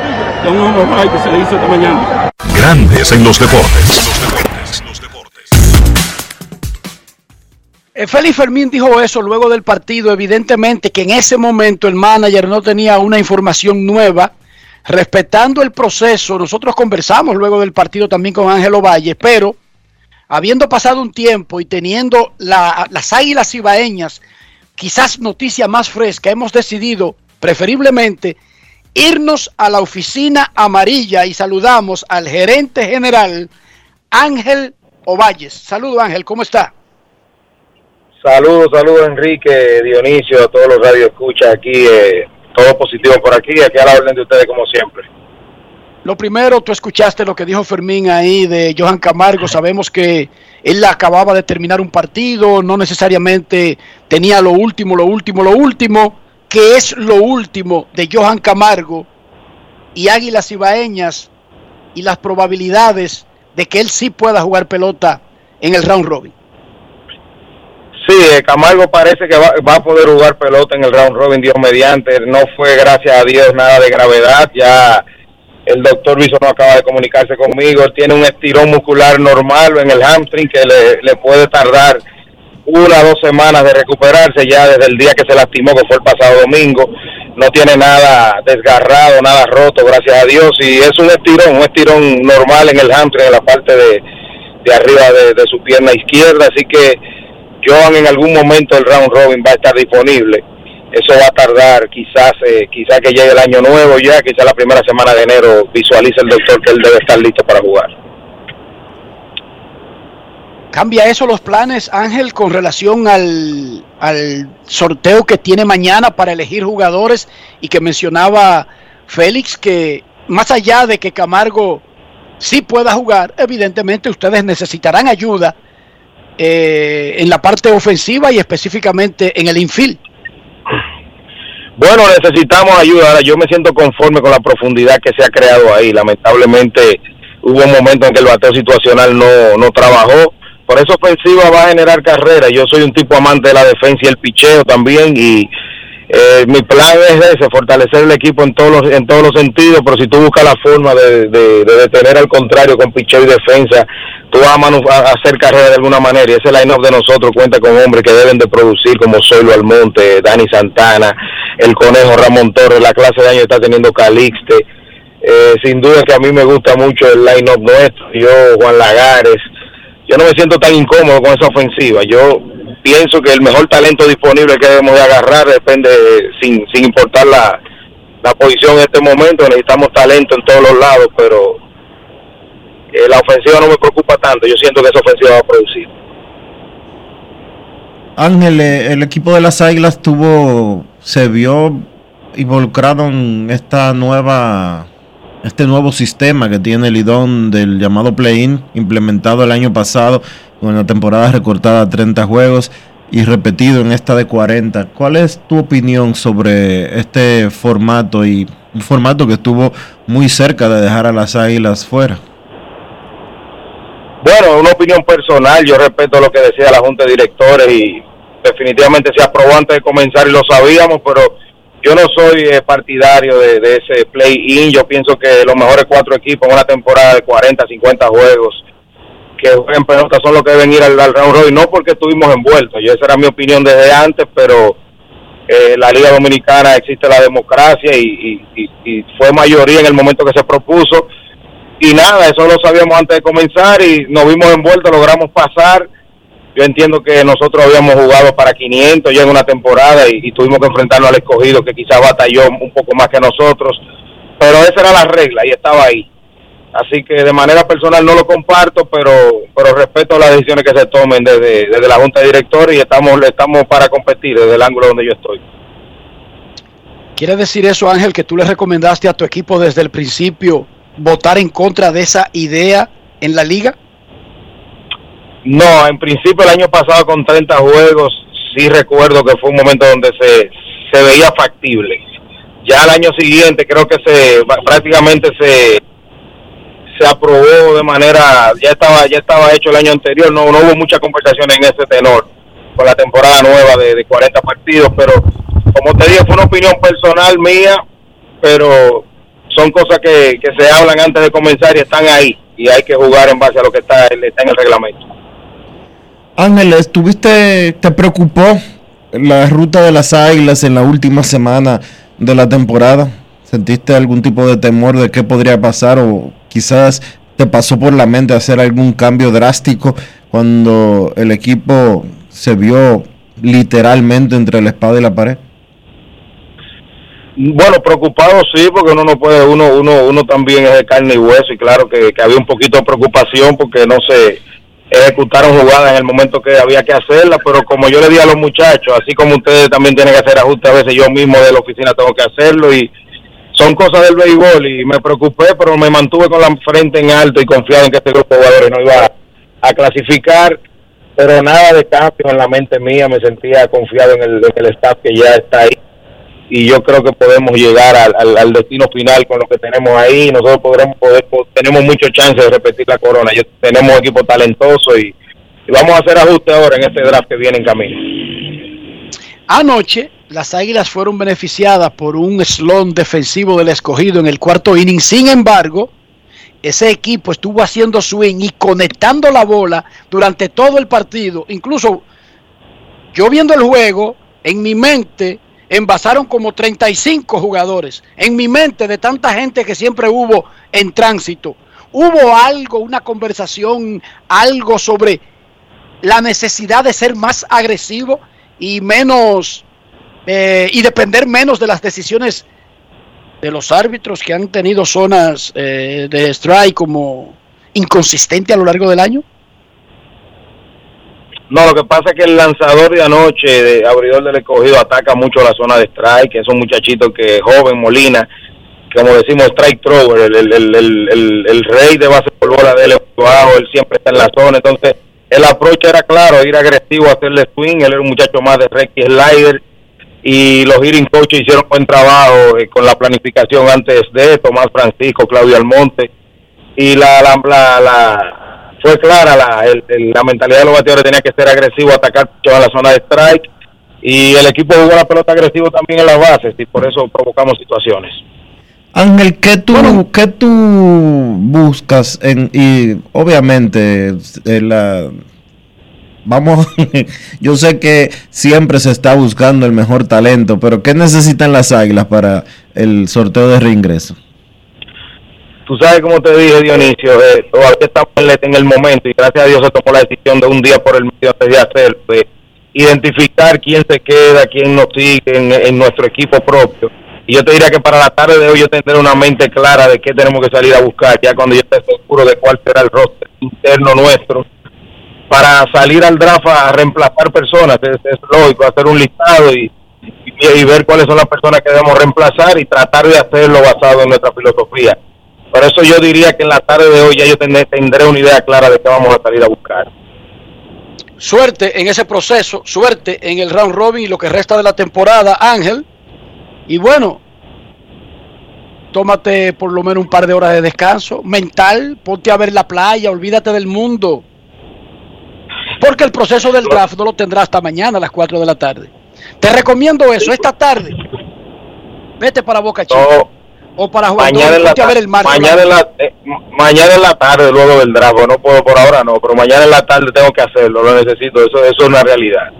de un que se le hizo esta mañana. Grandes en los deportes. Eh, Félix Fermín dijo eso luego del partido, evidentemente que en ese momento el manager no tenía una información nueva, respetando el proceso. Nosotros conversamos luego del partido también con Ángelo Valle, pero habiendo pasado un tiempo y teniendo la- las águilas ibaeñas, quizás noticia más fresca, hemos decidido preferiblemente irnos a la oficina amarilla y saludamos al gerente general Ángel Ovalles. Saludo Ángel, ¿cómo está? Saludos, saludos Enrique, Dionisio, a todos los radioescuchas aquí, eh, todo positivo por aquí, aquí a la orden de ustedes como siempre. Lo primero, tú escuchaste lo que dijo Fermín ahí de Johan Camargo. Sabemos que él acababa de terminar un partido, no necesariamente tenía lo último, lo último, lo último. ¿Qué es lo último de Johan Camargo y Águilas Ibaeñas y las probabilidades de que él sí pueda jugar pelota en el round robin? Sí, eh, Camargo parece que va, a poder jugar pelota en el round robin, Dios mediante, no fue gracias a Dios nada de gravedad, ya el doctor no acaba de comunicarse conmigo, tiene un estirón muscular normal en el hamstring que le puede tardar una o dos semanas de recuperarse ya desde el día que se lastimó, que fue el pasado domingo. No tiene nada desgarrado, nada roto, gracias a Dios. Y es un estirón, un estirón normal en el hamstring, en la parte de, de arriba de, de su pierna izquierda. Así que Joan en algún momento el round robin va a estar disponible. Eso va a tardar, quizás eh, quizás que llegue el año nuevo ya, quizás la primera semana de enero visualice el doctor que él debe estar listo para jugar. ¿Cambia eso los planes, Ángel, con relación al, al sorteo que tiene mañana para elegir jugadores y que mencionaba Félix, que más allá de que Camargo sí pueda jugar, evidentemente ustedes necesitarán ayuda eh, en la parte ofensiva y específicamente en el infield. Bueno, necesitamos ayuda. Ahora, yo me siento conforme con la profundidad que se ha creado ahí. Lamentablemente hubo un momento en que el bateo situacional no, no trabajó. Por eso ofensiva va a generar carrera. Yo soy un tipo amante de la defensa y el picheo también y Eh, mi plan es ese, fortalecer el equipo en todos los, en todos los sentidos, pero si tú buscas la forma de, de, de detener al contrario con picheo y defensa, tú vas a, a hacer carrera de alguna manera. Y ese line-up de nosotros cuenta con hombres que deben de producir, como Zoilo Almonte, Dani Santana, el Conejo Ramón Torres, la clase de año está teniendo Calixte. Eh, sin duda que a mí me gusta mucho el line-up nuestro. Yo, Juan Lagares, yo no me siento tan incómodo con esa ofensiva. Yo pienso que el mejor talento disponible que debemos de agarrar depende, sin, sin importar la, la posición en este momento, necesitamos talento en todos los lados, pero eh, la ofensiva no me preocupa tanto. Yo siento que esa ofensiva va a producir. Ángel, eh, el equipo de las Águilas tuvo, se vio involucrado en esta nueva, este nuevo sistema que tiene el IDON del llamado play-in, implementado el año pasado con la temporada recortada a 30 juegos y repetido en esta de 40. ¿Cuál es tu opinión sobre este formato y un formato que estuvo muy cerca de dejar a las Águilas fuera? Bueno, una opinión personal, yo respeto lo que decía la Junta de Directores y definitivamente se aprobó antes de comenzar y lo sabíamos, pero yo no soy eh, partidario de, ese play-in, yo pienso que los mejores cuatro equipos en una temporada de 40, 50 juegos que jueguen pelota son los que deben ir al, al round robin, no porque estuvimos envueltos, yo esa era mi opinión desde antes, pero eh, la Liga Dominicana existe la democracia y, y- y- y fue mayoría en el momento que se propuso. Y nada, eso lo sabíamos antes de comenzar y nos vimos envueltos, logramos pasar. Yo entiendo que nosotros habíamos jugado para 500 ya en una temporada y, tuvimos que enfrentarnos al escogido que quizás batalló un poco más que nosotros, pero esa era la regla y estaba ahí. Así que de manera personal no lo comparto, pero pero respeto las decisiones que se tomen desde, desde la Junta de Directores y estamos estamos para competir desde el ángulo donde yo estoy. ¿Quiere decir eso, Ángel, que tú le recomendaste a tu equipo desde el principio votar en contra de esa idea en la liga? No, en principio el año pasado con 30 juegos sí recuerdo que fue un momento donde se, se veía factible. Ya el año siguiente creo que se prácticamente se se aprobó de manera ya estaba ya estaba hecho el año anterior, no no hubo mucha conversación en ese tenor con la temporada nueva de, de 40 partidos, pero como te dije fue una opinión personal mía, pero son cosas que, que se hablan antes de comenzar y están ahí y hay que jugar en base a lo que está, está en el reglamento. Ángel, ¿estuviste, te preocupó la ruta de las águilas en la última semana de la temporada? ¿Sentiste algún tipo de temor de qué podría pasar o quizás te pasó por la mente hacer algún cambio drástico cuando el equipo se vio literalmente entre la espada y la pared? Bueno, preocupado sí, porque uno no puede, uno, uno, uno también es de carne y hueso y claro que, que había un poquito de preocupación porque no se ejecutaron jugadas en el momento que había que hacerlas, pero como yo le di a los muchachos, así como ustedes también tienen que hacer ajustes, a veces yo mismo de la oficina tengo que hacerlo y son cosas del béisbol y me preocupé, pero me mantuve con la frente en alto y confiado en que este grupo de jugadores no iba a, clasificar, pero nada de cambio en la mente mía, me sentía confiado en el, en el staff que ya está ahí y yo creo que podemos llegar al, al, destino final con lo que tenemos ahí. Nosotros podremos poder, po- tenemos mucho chance de repetir la corona. Tenemos un equipo talentoso y, y vamos a hacer ajustes ahora en este draft que viene en camino. Anoche, las Águilas fueron beneficiadas por un slon defensivo del escogido en el cuarto inning. Sin embargo, ese equipo estuvo haciendo swing y conectando la bola durante todo el partido. Incluso yo viendo el juego, en mi mente envasaron como 35 jugadores. En mi mente de tanta gente que siempre hubo en tránsito. Hubo algo, una conversación, algo sobre la necesidad de ser más agresivo y menos eh, y depender menos de las decisiones de los árbitros que han tenido zonas eh, de strike como inconsistente a lo largo del año. No, lo que pasa es que el lanzador de anoche, de abridor del escogido, ataca mucho la zona de strike, que es un muchachito que joven, Molina, como decimos, strike thrower, el, el, el, el, rey de base por bola de él él siempre está en la zona, entonces el approach era claro, ir agresivo, hacerle swing, él era un muchacho más de recta y slider, y los hitting coaches hicieron buen trabajo eh, con la planificación antes de Tomás Francisco, Claudio Almonte, y la, la, la- fue clara la, el- el- la mentalidad de los bateadores tenía que ser agresivo, atacar toda la zona de strike y el equipo jugó la pelota agresivo también en las bases y por eso provocamos situaciones. Ángel, ¿qué tú, ¿qué tú buscas? En, y obviamente, eh, la, vamos, [LAUGHS] yo sé que siempre se está buscando el mejor talento, pero ¿qué necesitan las águilas para el sorteo de reingreso? Tú sabes, como te dije, Dionisio, eh, todavía estamos en el momento y gracias a Dios se tomó la decisión de un día por el medio antes de hacerlo, de identificar quién se queda, quién nos sigue en, nuestro equipo propio y yo te diría que para la tarde de hoy yo tendré una mente clara de qué tenemos que salir a buscar, ya cuando yo esté seguro de cuál será el roster interno nuestro, para salir al draft a reemplazar personas, es, lógico, hacer un listado y, ver cuáles son las personas que debemos reemplazar y tratar de hacerlo basado en nuestra filosofía. Por eso yo diría que en la tarde de hoy ya yo tendré, tendré una idea clara de qué vamos a salir a buscar. Suerte en ese proceso, suerte en el round robin y lo que resta de la temporada, Ángel. Y bueno, tómate por lo menos un par de horas de descanso mental, ponte a ver la playa, olvídate del mundo. Porque el proceso del draft no lo tendrás hasta mañana a las 4 de la tarde. Te recomiendo eso, esta tarde. Vete para Boca Chica. O para jugar mañana, en la, a ver el mañana, en la, eh, mañana en la tarde, luego del draft. No puedo por ahora, no, pero mañana en la tarde tengo que hacerlo, lo necesito. Eso, eso es una realidad.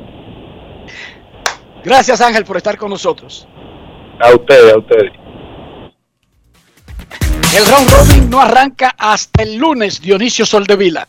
Gracias, Ángel, por estar con nosotros. A ustedes, a ustedes. El round robin no arranca hasta el lunes, Dionisio Soldevila.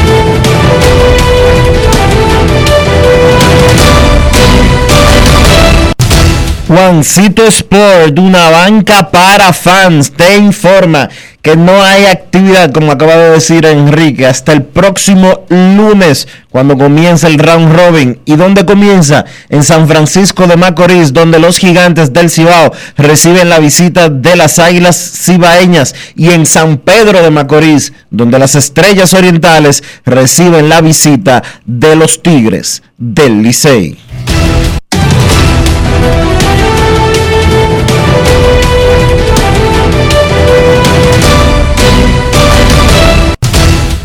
Juancito Sport, una banca para fans, te informa que no hay actividad, como acaba de decir Enrique, hasta el próximo lunes, cuando comienza el round robin. ¿Y dónde comienza? En San Francisco de Macorís, donde los gigantes del Cibao reciben la visita de las águilas cibaeñas. Y en San Pedro de Macorís, donde las estrellas orientales reciben la visita de los tigres del Licey.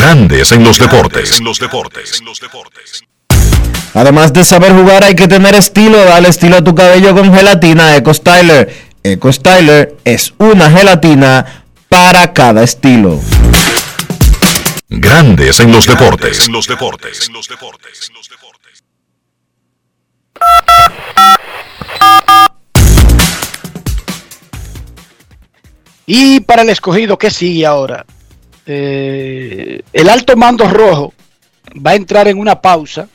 Grandes en los deportes. En los deportes. Además de saber jugar, hay que tener estilo. Dale estilo a tu cabello con gelatina Eco Styler. Eco Styler es una gelatina para cada estilo. Grandes en los deportes. En los deportes. En los deportes. Y para el escogido, ¿qué sigue ahora? Eh, el alto mando rojo va a entrar en una pausa.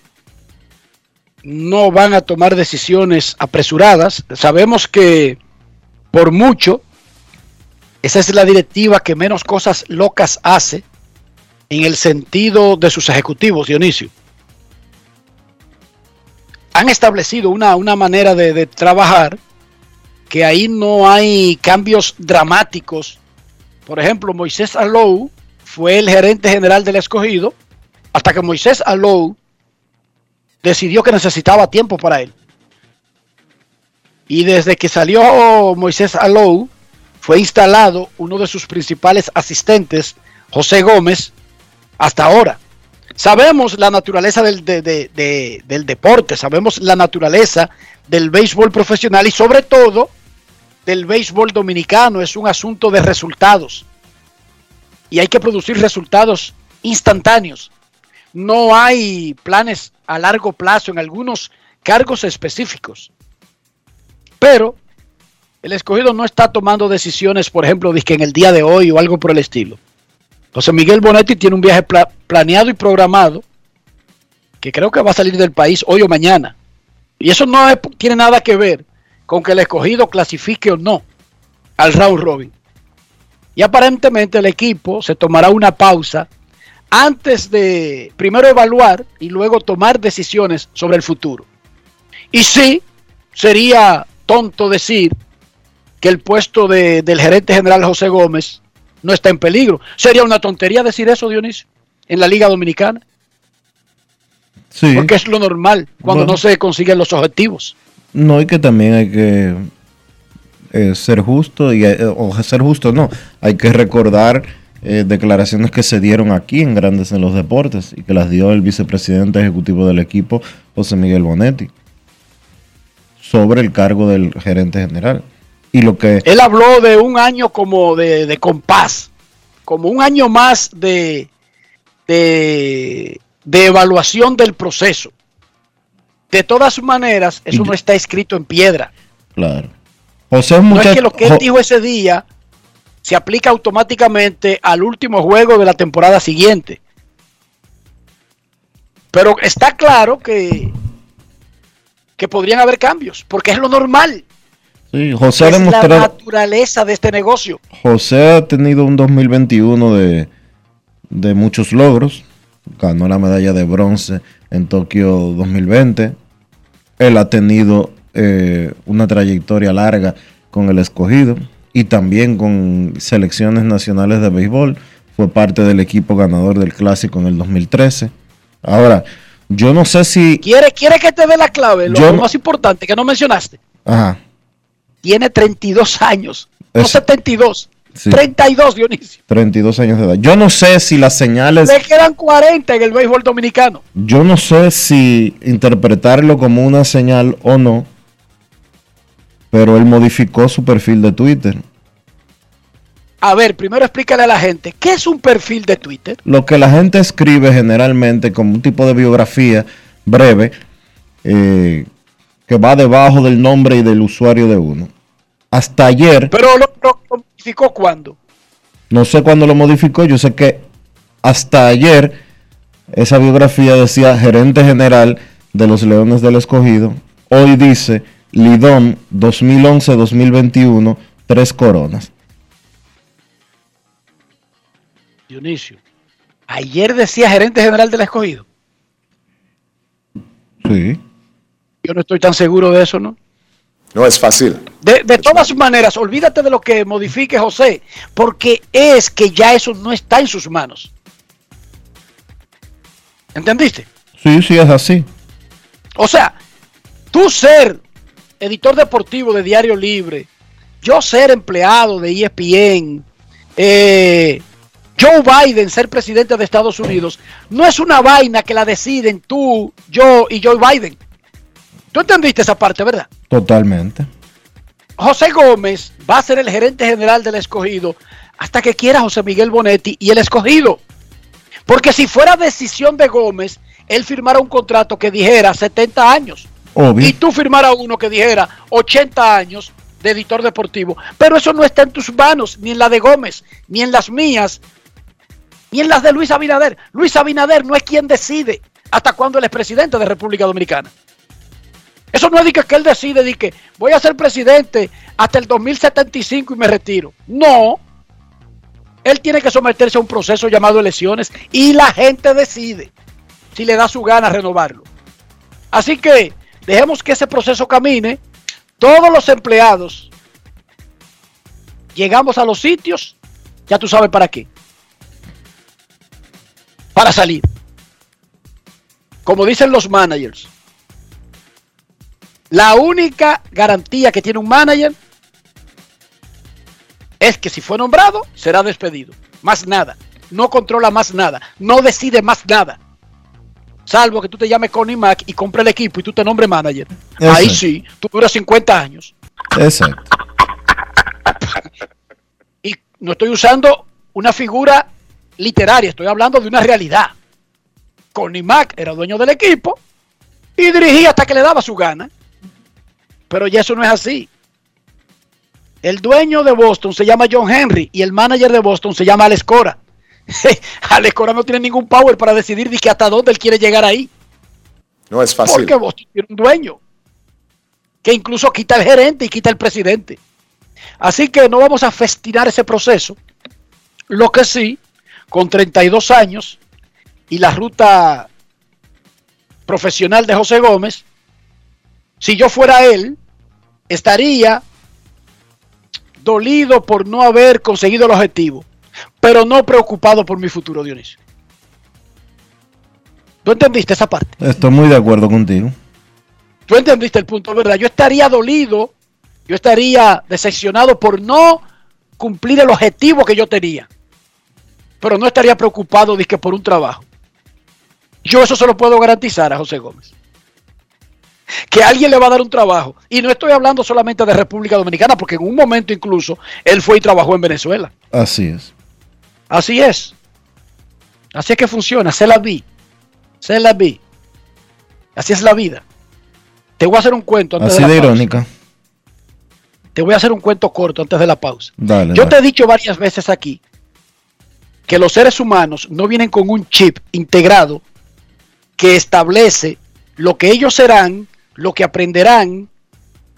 No van a tomar decisiones apresuradas. Sabemos que por mucho, esa es la directiva que menos cosas locas hace en el sentido de sus ejecutivos, Dionisio. Han establecido una, una manera de, de trabajar que ahí no hay cambios dramáticos. Por ejemplo, Moisés Alou fue el gerente general del escogido hasta que Moisés Alou decidió que necesitaba tiempo para él. Y desde que salió Moisés Alou, fue instalado uno de sus principales asistentes, José Gómez, hasta ahora. Sabemos la naturaleza del, de, de, de, del deporte, sabemos la naturaleza del béisbol profesional y sobre todo del béisbol dominicano. Es un asunto de resultados. Y hay que producir resultados instantáneos. No hay planes a largo plazo en algunos cargos específicos. Pero el escogido no está tomando decisiones, por ejemplo, de en el día de hoy o algo por el estilo. José Miguel Bonetti tiene un viaje pla planeado y programado que creo que va a salir del país hoy o mañana. Y eso no tiene nada que ver con que el escogido clasifique o no al round robin. Y aparentemente el equipo se tomará una pausa antes de primero evaluar y luego tomar decisiones sobre el futuro. Y sí, sería tonto decir que el puesto de- del gerente general José Gómez no está en peligro. Sería una tontería decir eso, Dionisio, en la Liga Dominicana, Sí. porque es lo normal cuando Bueno. no se consiguen los objetivos. No, y que también hay que eh, ser justo, y, eh, o ser justo no, hay que recordar eh, declaraciones que se dieron aquí en Grandes en los Deportes y que las dio el vicepresidente ejecutivo del equipo, José Miguel Bonetti, sobre el cargo del gerente general. Y lo que... Él habló de un año como de, de compás, como un año más de, de, de evaluación del proceso. De todas maneras, eso no está escrito en piedra. Claro. José es No es que lo que él Jo- dijo ese día se aplica automáticamente al último juego de la temporada siguiente. Pero está claro que, que podrían haber cambios, porque es lo normal. sí, José ha es la demostrado... naturaleza de este negocio. José ha tenido un 2021 de, de muchos logros. Ganó la medalla de bronce en Tokio 2020. Él ha tenido eh, una trayectoria larga con el escogido y también con selecciones nacionales de béisbol. Fue parte del equipo ganador del clásico en el 2013. Ahora, yo no sé si... ¿Quiere, quiere que te dé la clave? Lo Yo no- más importante que no mencionaste. Ajá, Tiene 32 años, no Eso. 72. Sí. 32, Dionisio. 32 años de edad. Yo no sé si las señales... Le quedan 40 en el béisbol dominicano. Yo no sé si interpretarlo como una señal o no, pero él modificó su perfil de Twitter. A ver, primero explícale a la gente, ¿qué es un perfil de Twitter? Lo que la gente escribe generalmente como un tipo de biografía breve eh, que va debajo del nombre y del usuario de uno. Hasta ayer, Pero lo, lo- lo modificó cuándo? no sé cuándo lo modificó, yo sé que hasta ayer esa biografía decía gerente general de los Leones del Escogido. Hoy dice Lidón 2011-2021, tres coronas. Dionisio. Ayer decía gerente general del escogido. Sí. Yo no estoy tan seguro de eso, ¿no? No es fácil. De, de todas maneras, olvídate de lo que modifique José, porque es que ya eso no está en sus manos. ¿Entendiste? Sí, sí, es así. O sea, tú ser editor deportivo de Diario Libre, yo ser empleado de ESPN, eh, Joe Biden ser presidente de Estados Unidos, no es una vaina que la deciden tú, yo y Joe Biden. ¿Tú entendiste esa parte, verdad? Totalmente. José Gómez va a ser el gerente general del escogido hasta que quiera José Miguel Bonetti y el escogido. Porque si fuera decisión de Gómez, él firmara un contrato que dijera 70 años Y tú firmara uno que dijera 80 años de editor deportivo. Pero eso no está en tus manos, ni en la de Gómez, ni en las mías, ni en las de Luis Abinader. Luis Abinader no es quien decide hasta cuándo él es presidente de República Dominicana. Eso no es de que él decide de que voy a ser presidente hasta el 2075 y me retiro. No. Él tiene que someterse a un proceso llamado elecciones y la gente decide si le da su gana renovarlo. Así que dejemos que ese proceso camine. Todos los empleados llegamos a los sitios, ya tú sabes para qué. Para salir. Como dicen los managers, la única garantía que tiene un manager es que si fue nombrado, será despedido. Más nada. No controla más nada. No decide más nada. Salvo que tú te llames Connie Mac y compre el equipo y tú te nombres manager. Ahí sí, tú duras 50 años. Exacto. Y no estoy usando una figura literaria, estoy hablando de una realidad. Connie Mac era dueño del equipo y dirigía hasta que le daba su gana. Pero ya eso no es así. El dueño de Boston se llama John Henry y el manager de Boston se llama Alex Cora. [LAUGHS] Alex Cora no tiene ningún power para decidir de que hasta dónde él quiere llegar ahí. No es fácil. Porque Boston tiene un dueño que incluso quita el gerente y quita el presidente. Así que no vamos a festinar ese proceso. Lo que sí, con 32 años y la ruta profesional de José Gómez, si yo fuera él, estaría dolido por no haber conseguido el objetivo, pero no preocupado por mi futuro, Dionisio. ¿Tú entendiste esa parte? Estoy muy de acuerdo contigo. Tú entendiste el punto, ¿verdad? Yo estaría dolido, yo estaría decepcionado por no cumplir el objetivo que yo tenía, pero no estaría preocupado que por un trabajo. Yo eso se lo puedo garantizar a José Gómez. Que alguien le va a dar un trabajo. Y no estoy hablando solamente de República Dominicana, porque en un momento incluso él fue y trabajó en Venezuela. Así es. Así es. Así es que funciona. Se la vi. Se la vi. Así es la vida. Te voy a hacer un cuento antes Así de de la pausa. irónica. Te voy a hacer un cuento corto antes de la pausa. Dale. Yo dale. te he dicho varias veces aquí que los seres humanos no vienen con un chip integrado que establece lo que ellos serán, lo que aprenderán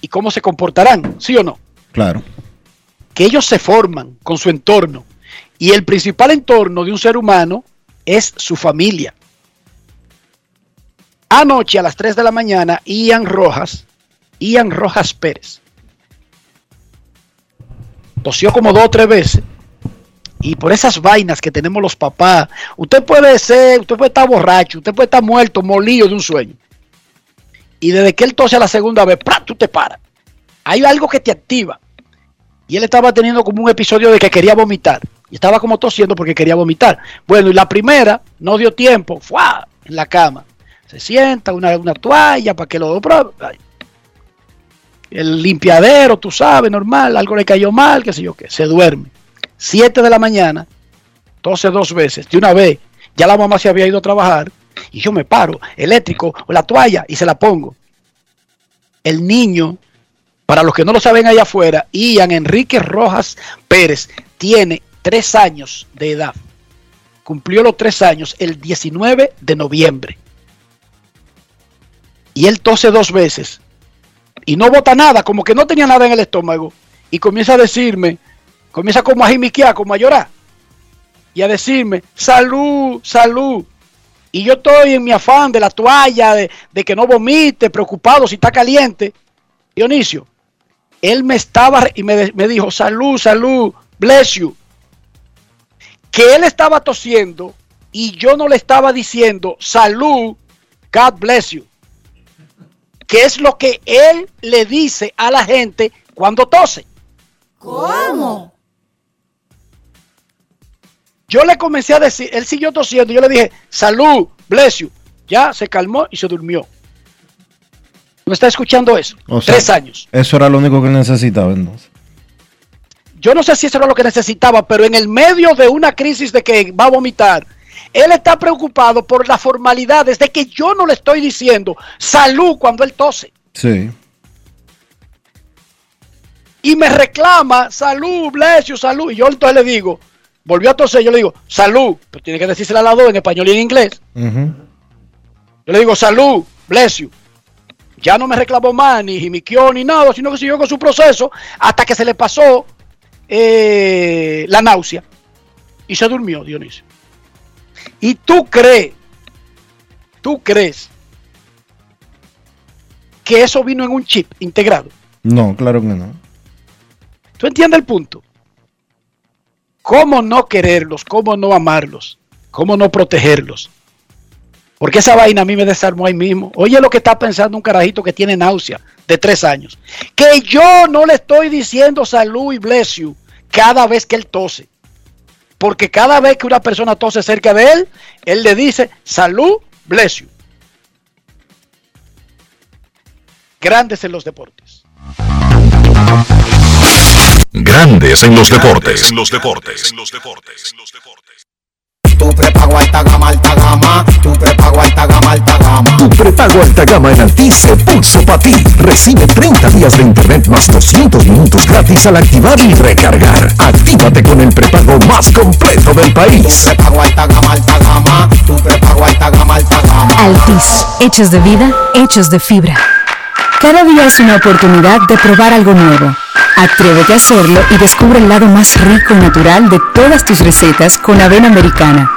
y cómo se comportarán, ¿sí o no? Claro. Que ellos se forman con su entorno y el principal entorno de un ser humano es su familia. Anoche a las 3 de la mañana, Ian Rojas, Ian Rojas Pérez, tosió como dos o tres veces. Y por esas vainas que tenemos los papás, usted puede ser, usted puede estar borracho, usted puede estar muerto, molido de un sueño. Y desde que él tose a la segunda vez, ¡pra! tú te paras. Hay algo que te activa. Y él estaba teniendo como un episodio de que quería vomitar. Y estaba como tosiendo porque quería vomitar. Bueno, y la primera no dio tiempo, fue en la cama. Se sienta, una, una toalla para que lo ay. El limpiadero, tú sabes, normal, algo le cayó mal, qué sé yo qué. Se duerme. 7 de la mañana, tose dos veces, de una vez, ya la mamá se había ido a trabajar, y yo me paro, eléctrico, o la toalla, y se la pongo. El niño, para los que no lo saben allá afuera, Ian Enrique Rojas Pérez, tiene tres años de edad. Cumplió los tres años el 19 de noviembre. Y él tose dos veces. Y no bota nada, como que no tenía nada en el estómago. Y comienza a decirme, comienza como a jimiquear, como a llorar. Y a decirme, salud, salud. Y yo estoy en mi afán de la toalla, de, que no vomite, preocupado si está caliente. Dionisio, él me estaba y me, me dijo, salud, salud, bless you. Que él estaba tosiendo y yo no le estaba diciendo, salud, God bless you. Que es lo que él le dice a la gente cuando tose. ¿Cómo? Yo le comencé a decir, él siguió tosiendo, yo le dije, salud, bless you. Ya se calmó y se durmió. ¿No está escuchando eso? O sea, Tres años. Eso era lo único que necesitaba entonces. Yo no sé si eso era lo que necesitaba, pero en el medio de una crisis de que va a vomitar, él está preocupado por las formalidades de que yo no le estoy diciendo salud cuando él tose. Sí. Y me reclama salud, bless you, salud. Y yo entonces le digo, volvió a toser, yo le digo salud, pero tiene que decírsela a la dos en español y en inglés. Yo le digo salud, bless you. Ya no me reclamó más, ni jimiquió, ni nada, sino que siguió con su proceso hasta que se le pasó eh, la náusea y se durmió, Dionisio. ¿Y tú crees, tú crees que eso vino en un chip integrado? No, claro que no. ¿Tú entiendes el punto? ¿Cómo no quererlos? ¿Cómo no amarlos? ¿Cómo no protegerlos? Porque esa vaina a mí me desarmó ahí mismo. Oye lo que está pensando un carajito que tiene náusea de tres años. Que yo no le estoy diciendo salud y bless you cada vez que él tose. Porque cada vez que una persona tose cerca de él, él le dice salud, bless you. Grandes en los deportes. Grandes en los deportes. En los deportes. Tu prepago alta gama, alta gama. Tu prepago alta gama, alta gama. Tu prepago alta gama en Altis se puso para ti. Recibe 30 días de internet más 200 minutos gratis al activar y recargar. Actívate con el prepago más completo del país. Tu prepago alta gama, alta gama. Tu prepago alta gama, alta gama. Altis, hechos de vida, hechos de fibra. Cada día es una oportunidad de probar algo nuevo. Atrévete a hacerlo y descubre el lado más rico y natural de todas tus recetas con avena americana.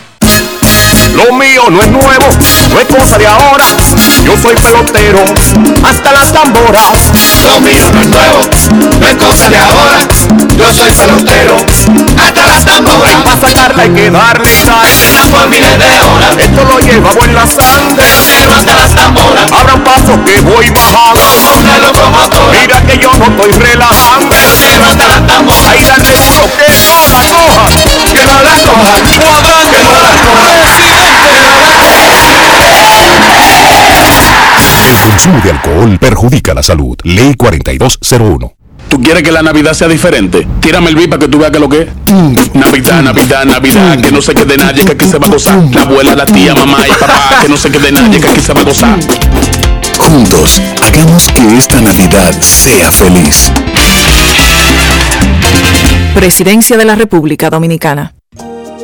Lo mío no es nuevo, no es cosa de ahora. Yo soy pelotero, hasta las tamboras. Lo mío no es nuevo, no es cosa de ahora. Yo soy pelotero, hasta las tamboras. Para sacarla hay que darle sal. Por miles de horas. Esto lo llevamos en la sangre. Pelotero hasta las tamboras. Abra un paso que voy bajando. Como una locomotora. Mira que yo no estoy relajando. Pelotero hasta las tamboras. Ahí dale duro que no la coja. Que no la coja. Cuadrante. Que no la coja. El consumo de alcohol perjudica la salud. Ley 4201. ¿Tú quieres que la Navidad sea diferente? Tírame el beat para que tú veas que lo que es. Navidad, Navidad, Navidad, que no se quede nadie, que aquí se va a gozar. La abuela, la tía, mamá y papá, que no se quede nadie, que aquí se va a gozar. Juntos, hagamos que esta Navidad sea feliz. Presidencia de la República Dominicana.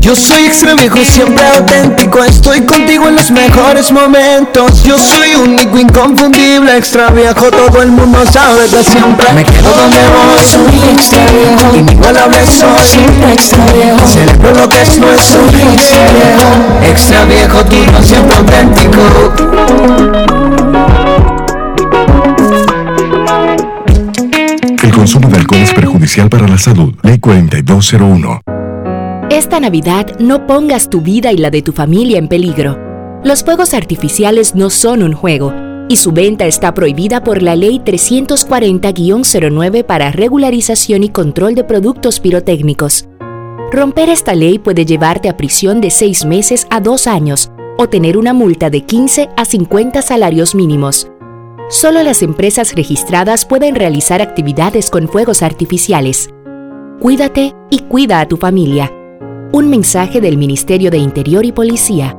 Yo soy extra viejo, siempre auténtico. Estoy contigo en los mejores momentos. Yo soy único, inconfundible, extra viejo. Todo el mundo sabe que siempre me quedo donde voy. Soy extra viejo, inigualable soy. Siempre extra viejo, celebro lo que es nuestro. Extra viejo, extra viejo, tú no siempre auténtico. El consumo de alcohol es perjudicial para la salud. Ley 4201. Esta Navidad no pongas tu vida y la de tu familia en peligro. Los fuegos artificiales no son un juego y su venta está prohibida por la Ley 340-09 para regularización y control de productos pirotécnicos. Romper esta ley puede llevarte a prisión de 6 meses a 2 años o tener una multa de 15 a 50 salarios mínimos. Solo las empresas registradas pueden realizar actividades con fuegos artificiales. Cuídate y cuida a tu familia. Un mensaje del Ministerio de Interior y Policía.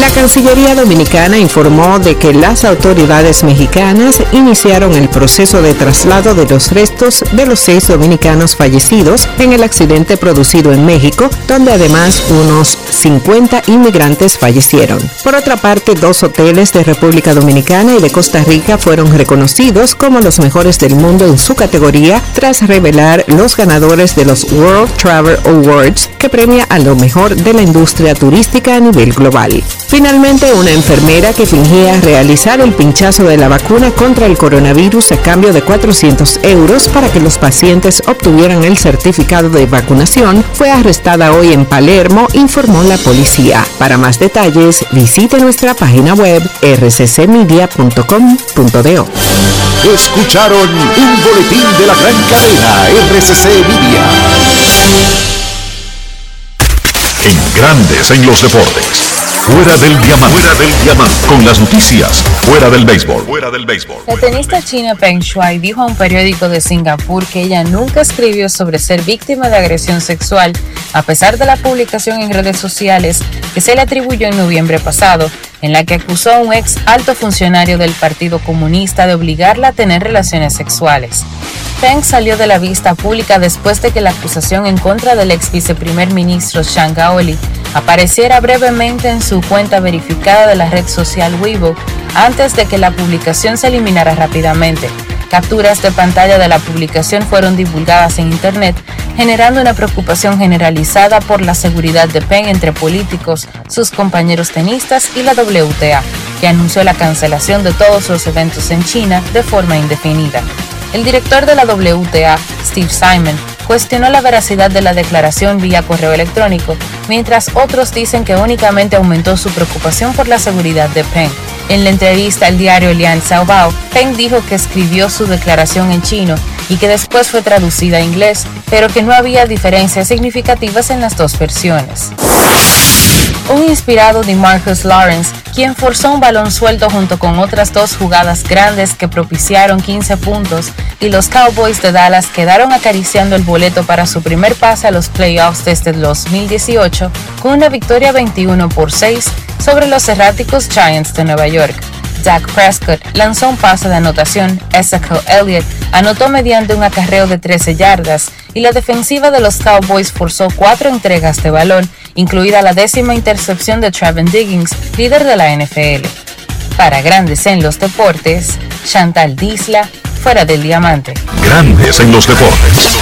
La Cancillería Dominicana informó de que las autoridades mexicanas iniciaron el proceso de traslado de los restos de los seis dominicanos fallecidos en el accidente producido en México, donde además unos 50 inmigrantes fallecieron. Por otra parte, dos hoteles de República Dominicana y de Costa Rica fueron reconocidos como los mejores del mundo en su categoría tras revelar los ganadores de los World Travel Awards que premia a lo mejor de la industria turística a nivel global. Finalmente, una enfermera que fingía realizar el pinchazo de la vacuna contra el coronavirus a cambio de 400 euros para que los pacientes obtuvieran el certificado de vacunación fue arrestada hoy en Palermo, informó la policía. Para más detalles, visite nuestra página web rccmedia.com.do. Escucharon un boletín de la gran cadena RCC Media. En grandes en los deportes. Fuera del diamante. Fuera del diamante. Con las noticias. Fuera del béisbol. Fuera del béisbol. La tenista china Peng Shuai dijo a un periódico de Singapur que ella nunca escribió sobre ser víctima de agresión sexual, a pesar de la publicación en redes sociales que se le atribuyó en noviembre pasado, en la que acusó a un ex alto funcionario del Partido Comunista de obligarla a tener relaciones sexuales. Peng salió de la vista pública después de que la acusación en contra del ex viceprimer ministro Shang Gaoli apareciera brevemente en su cuenta verificada de la red social Weibo antes de que la publicación se eliminara rápidamente. Capturas de pantalla de la publicación fueron divulgadas en Internet, generando una preocupación generalizada por la seguridad de Peng entre políticos, sus compañeros tenistas y la WTA, que anunció la cancelación de todos los eventos en China de forma indefinida. El director de la WTA, Steve Simon, cuestionó la veracidad de la declaración vía correo electrónico, mientras otros dicen que únicamente aumentó su preocupación por la seguridad de Peng. En la entrevista al diario Lian Xiaobao, Peng dijo que escribió su declaración en chino y que después fue traducida a inglés, pero que no había diferencias significativas en las dos versiones. Un inspirado de Marcus Lawrence, quien forzó un balón suelto junto con otras dos jugadas grandes que propiciaron 15 puntos, y los Cowboys de Dallas quedaron acariciando el boleto para su primer pase a los playoffs desde el 2018 con una victoria 21 por 6 sobre los erráticos Giants de Nueva York. Dak Prescott lanzó un pase de anotación, Ezekiel Elliott anotó mediante un acarreo de 13 yardas y la defensiva de los Cowboys forzó cuatro entregas de balón, incluida la décima intercepción de Trevin Diggins, líder de la NFL. Para Grandes en los Deportes, Chantal Disla, fuera del diamante. Grandes en los deportes.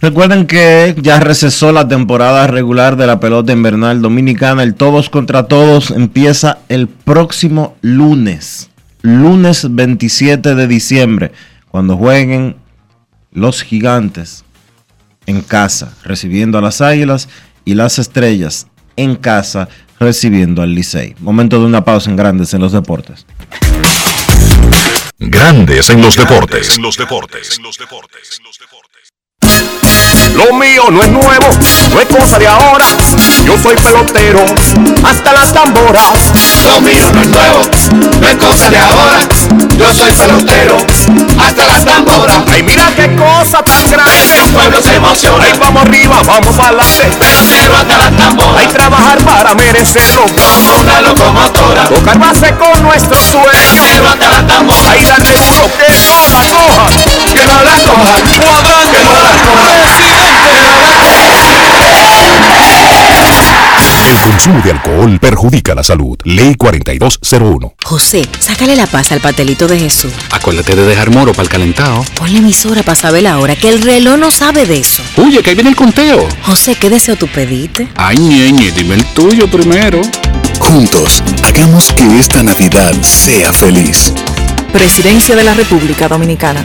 Recuerden que ya recesó la temporada regular de la pelota invernal dominicana. El todos contra todos empieza el próximo lunes, lunes 27 de diciembre, cuando jueguen los gigantes en casa, recibiendo a las águilas y las estrellas en casa, recibiendo al Licey. Momento de una pausa en Grandes en los Deportes. Grandes en los deportes. los deportes. Lo mío no es nuevo, no es cosa de ahora. Yo soy pelotero, hasta las tamboras. Lo mío no es nuevo, no es cosa de ahora. Yo soy pelotero, hasta las tamboras. Ay, mira qué cosa tan grande. El pueblo se emociona. Ay, vamos arriba, vamos adelante. Pelotero hasta las tamboras. Hay trabajar para merecerlo. Como una locomotora. Tocar base con nuestro sueño. Pelotero hasta las tamboras. Ay, darle duro, que no la coja. Que no la coja. Cuadrante, que no la coja. El consumo de alcohol perjudica la salud. Ley 4201. José, sácale la paz al pastelito de Jesús. Acuérdate de dejar moro para el calentado. Ponle emisora para saber la hora, que el reloj no sabe de eso. Oye, que ahí viene el conteo. José, ¿qué deseo tú pediste? Ay, ñeñe, dime el tuyo primero. Juntos, hagamos que esta Navidad sea feliz. Presidencia de la República Dominicana.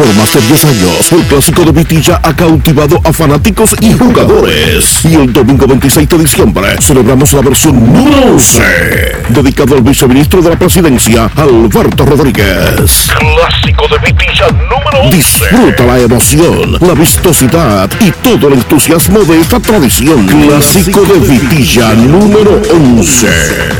Por más de 10 años, el clásico de Vitilla ha cautivado a fanáticos y jugadores. Y el domingo 26 de diciembre celebramos la versión número 11, dedicado al viceministro de la presidencia, Alberto Rodríguez. Clásico de Vitilla número 11. Disfruta la emoción, la vistosidad y todo el entusiasmo de esta tradición. Clásico de Vitilla número 11.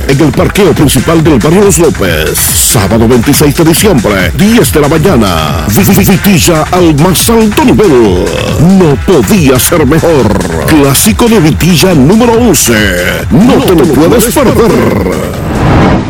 En el parqueo principal del barrio Los López. Sábado 26 de diciembre, 10 de la mañana. Vitilla al más alto nivel. No podía ser mejor. Clásico de Vitilla número 11. No te lo puedes perder.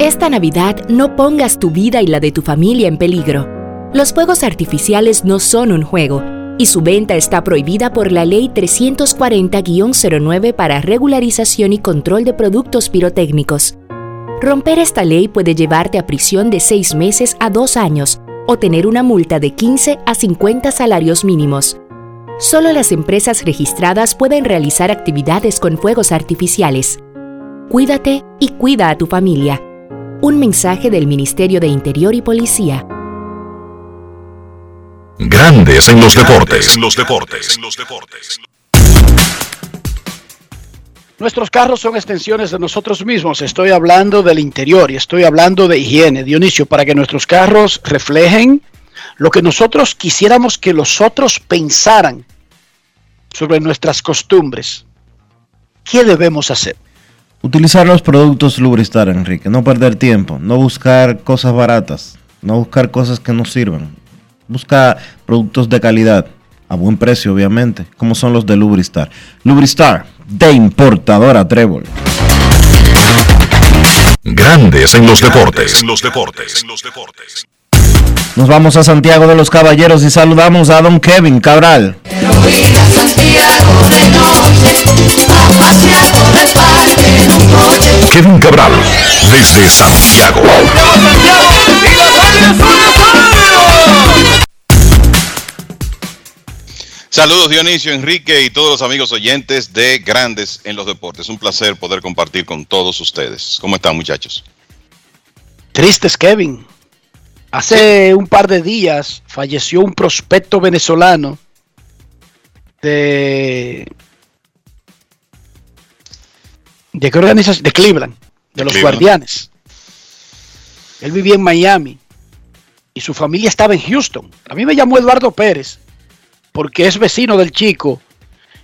Esta Navidad no pongas tu vida y la de tu familia en peligro. Los fuegos artificiales no son un juego y su venta está prohibida por la Ley 340-09 para regularización y control de productos pirotécnicos. Romper esta ley puede llevarte a prisión de 6 meses a 2 años o tener una multa de 15 a 50 salarios mínimos. Solo las empresas registradas pueden realizar actividades con fuegos artificiales. Cuídate y cuida a tu familia. Un mensaje del Ministerio de Interior y Policía. Grandes en los deportes. los deportes. los deportes. Nuestros carros son extensiones de nosotros mismos. Estoy hablando del interior y estoy hablando de higiene. Dionisio, para que nuestros carros reflejen lo que nosotros quisiéramos que los otros pensaran sobre nuestras costumbres. ¿Qué debemos hacer? Utilizar los productos Lubristar, Enrique. No perder tiempo. No buscar cosas baratas. No buscar cosas que no sirvan. Busca productos de calidad. A buen precio, obviamente. Como son los de Lubristar. Lubristar, de importadora Trébol. Grandes en los deportes. En los deportes. En los deportes. Nos vamos a Santiago de los Caballeros y saludamos a don Kevin Cabral. Kevin Cabral, desde Santiago. Saludos Dionisio, Enrique y todos los amigos oyentes de Grandes en los Deportes. Un placer poder compartir con todos ustedes. ¿Cómo están muchachos? Tristes, Kevin. Hace un par de días falleció un prospecto venezolano de ¿De qué organización? De Cleveland, de, los Guardianes. Él vivía en Miami y su familia estaba en Houston. A mí me llamó Eduardo Pérez porque es vecino del chico.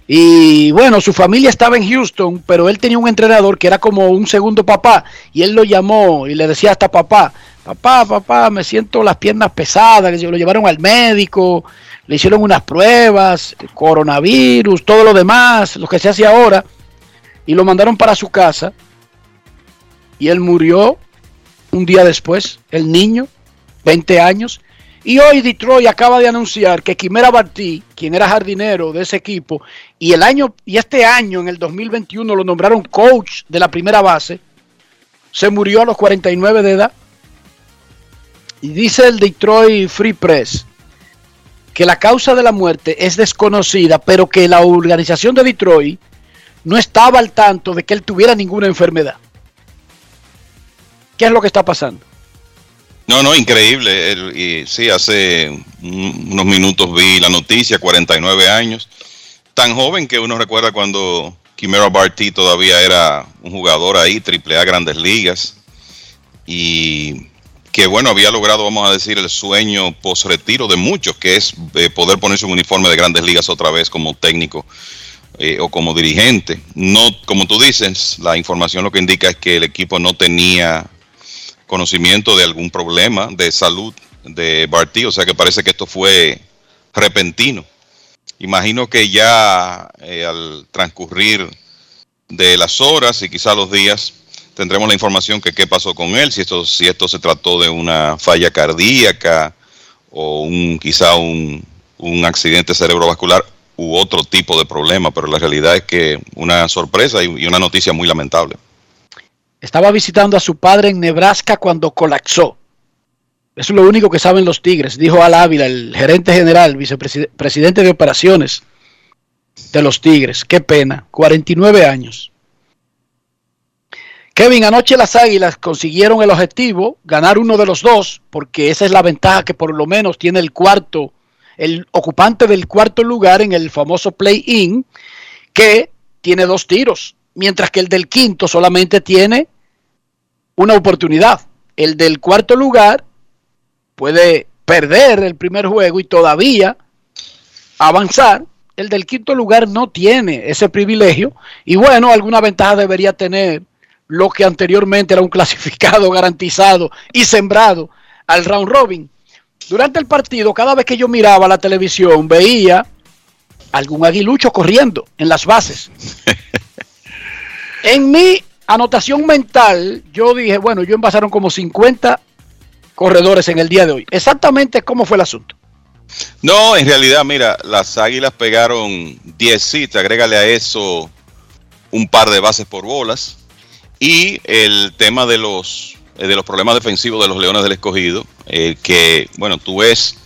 Y bueno, su familia estaba en Houston, pero él tenía un entrenador que era como un segundo papá. Y él lo llamó y le decía hasta papá, papá, papá, me siento las piernas pesadas. Que lo llevaron al médico, le hicieron unas pruebas, coronavirus, todo lo demás, lo que se hace ahora y lo mandaron para su casa y él murió un día después, el niño, 20 años. Y hoy Detroit acaba de anunciar que Quimera Bartí, quien era jardinero de ese equipo, y el año y este año en el 2021 lo nombraron coach de la primera base, se murió a los 49 de edad. Y dice el Detroit Free Press que la causa de la muerte es desconocida, pero que la organización de Detroit no estaba al tanto de que él tuviera ninguna enfermedad. ¿Qué es lo que está pasando? No, no, increíble. y sí, hace unos minutos vi la noticia, 49 años. Tan joven que uno recuerda cuando Quimera Barty todavía era un jugador ahí, triple A Grandes Ligas. Y que bueno, había logrado, vamos a decir, el sueño post-retiro de muchos, que es eh, poder ponerse un uniforme de Grandes Ligas otra vez como técnico eh, o como dirigente. No, como tú dices, la información lo que indica es que el equipo no tenía conocimiento de algún problema de salud de Barty, o sea que parece que esto fue repentino. Imagino que ya eh, al transcurrir de las horas y quizá los días tendremos la información que qué pasó con él, si esto, si esto se trató de una falla cardíaca o un quizá un, un accidente cerebrovascular u otro tipo de problema, pero la realidad es que una sorpresa y, una noticia muy lamentable. Estaba visitando a su padre en Nebraska cuando colapsó. Eso es lo único que saben los Tigres, dijo Al Ávila, el gerente general, vicepresidente de operaciones de los Tigres. Qué pena, 49 años. Kevin, anoche las Águilas consiguieron el objetivo, ganar uno de los dos, porque esa es la ventaja que por lo menos tiene el cuarto, el ocupante del cuarto lugar en el famoso play-in, que tiene dos tiros, mientras que el del quinto solamente tiene una oportunidad. El del cuarto lugar puede perder el primer juego y todavía avanzar. El del quinto lugar no tiene ese privilegio y bueno, alguna ventaja debería tener lo que anteriormente era un clasificado [LAUGHS] garantizado y sembrado al round robin. Durante el partido, cada vez que yo miraba la televisión, veía algún aguilucho corriendo en las bases. [LAUGHS] en mi anotación mental, yo dije, bueno, yo envasaron como 50 corredores en el día de hoy. Exactamente cómo fue el asunto. No, en realidad, mira, las águilas pegaron 10 hits, agrégale a eso un par de bases por bolas. Y el tema de los, eh, de los problemas defensivos de los Leones del Escogido, eh, que, bueno, tú ves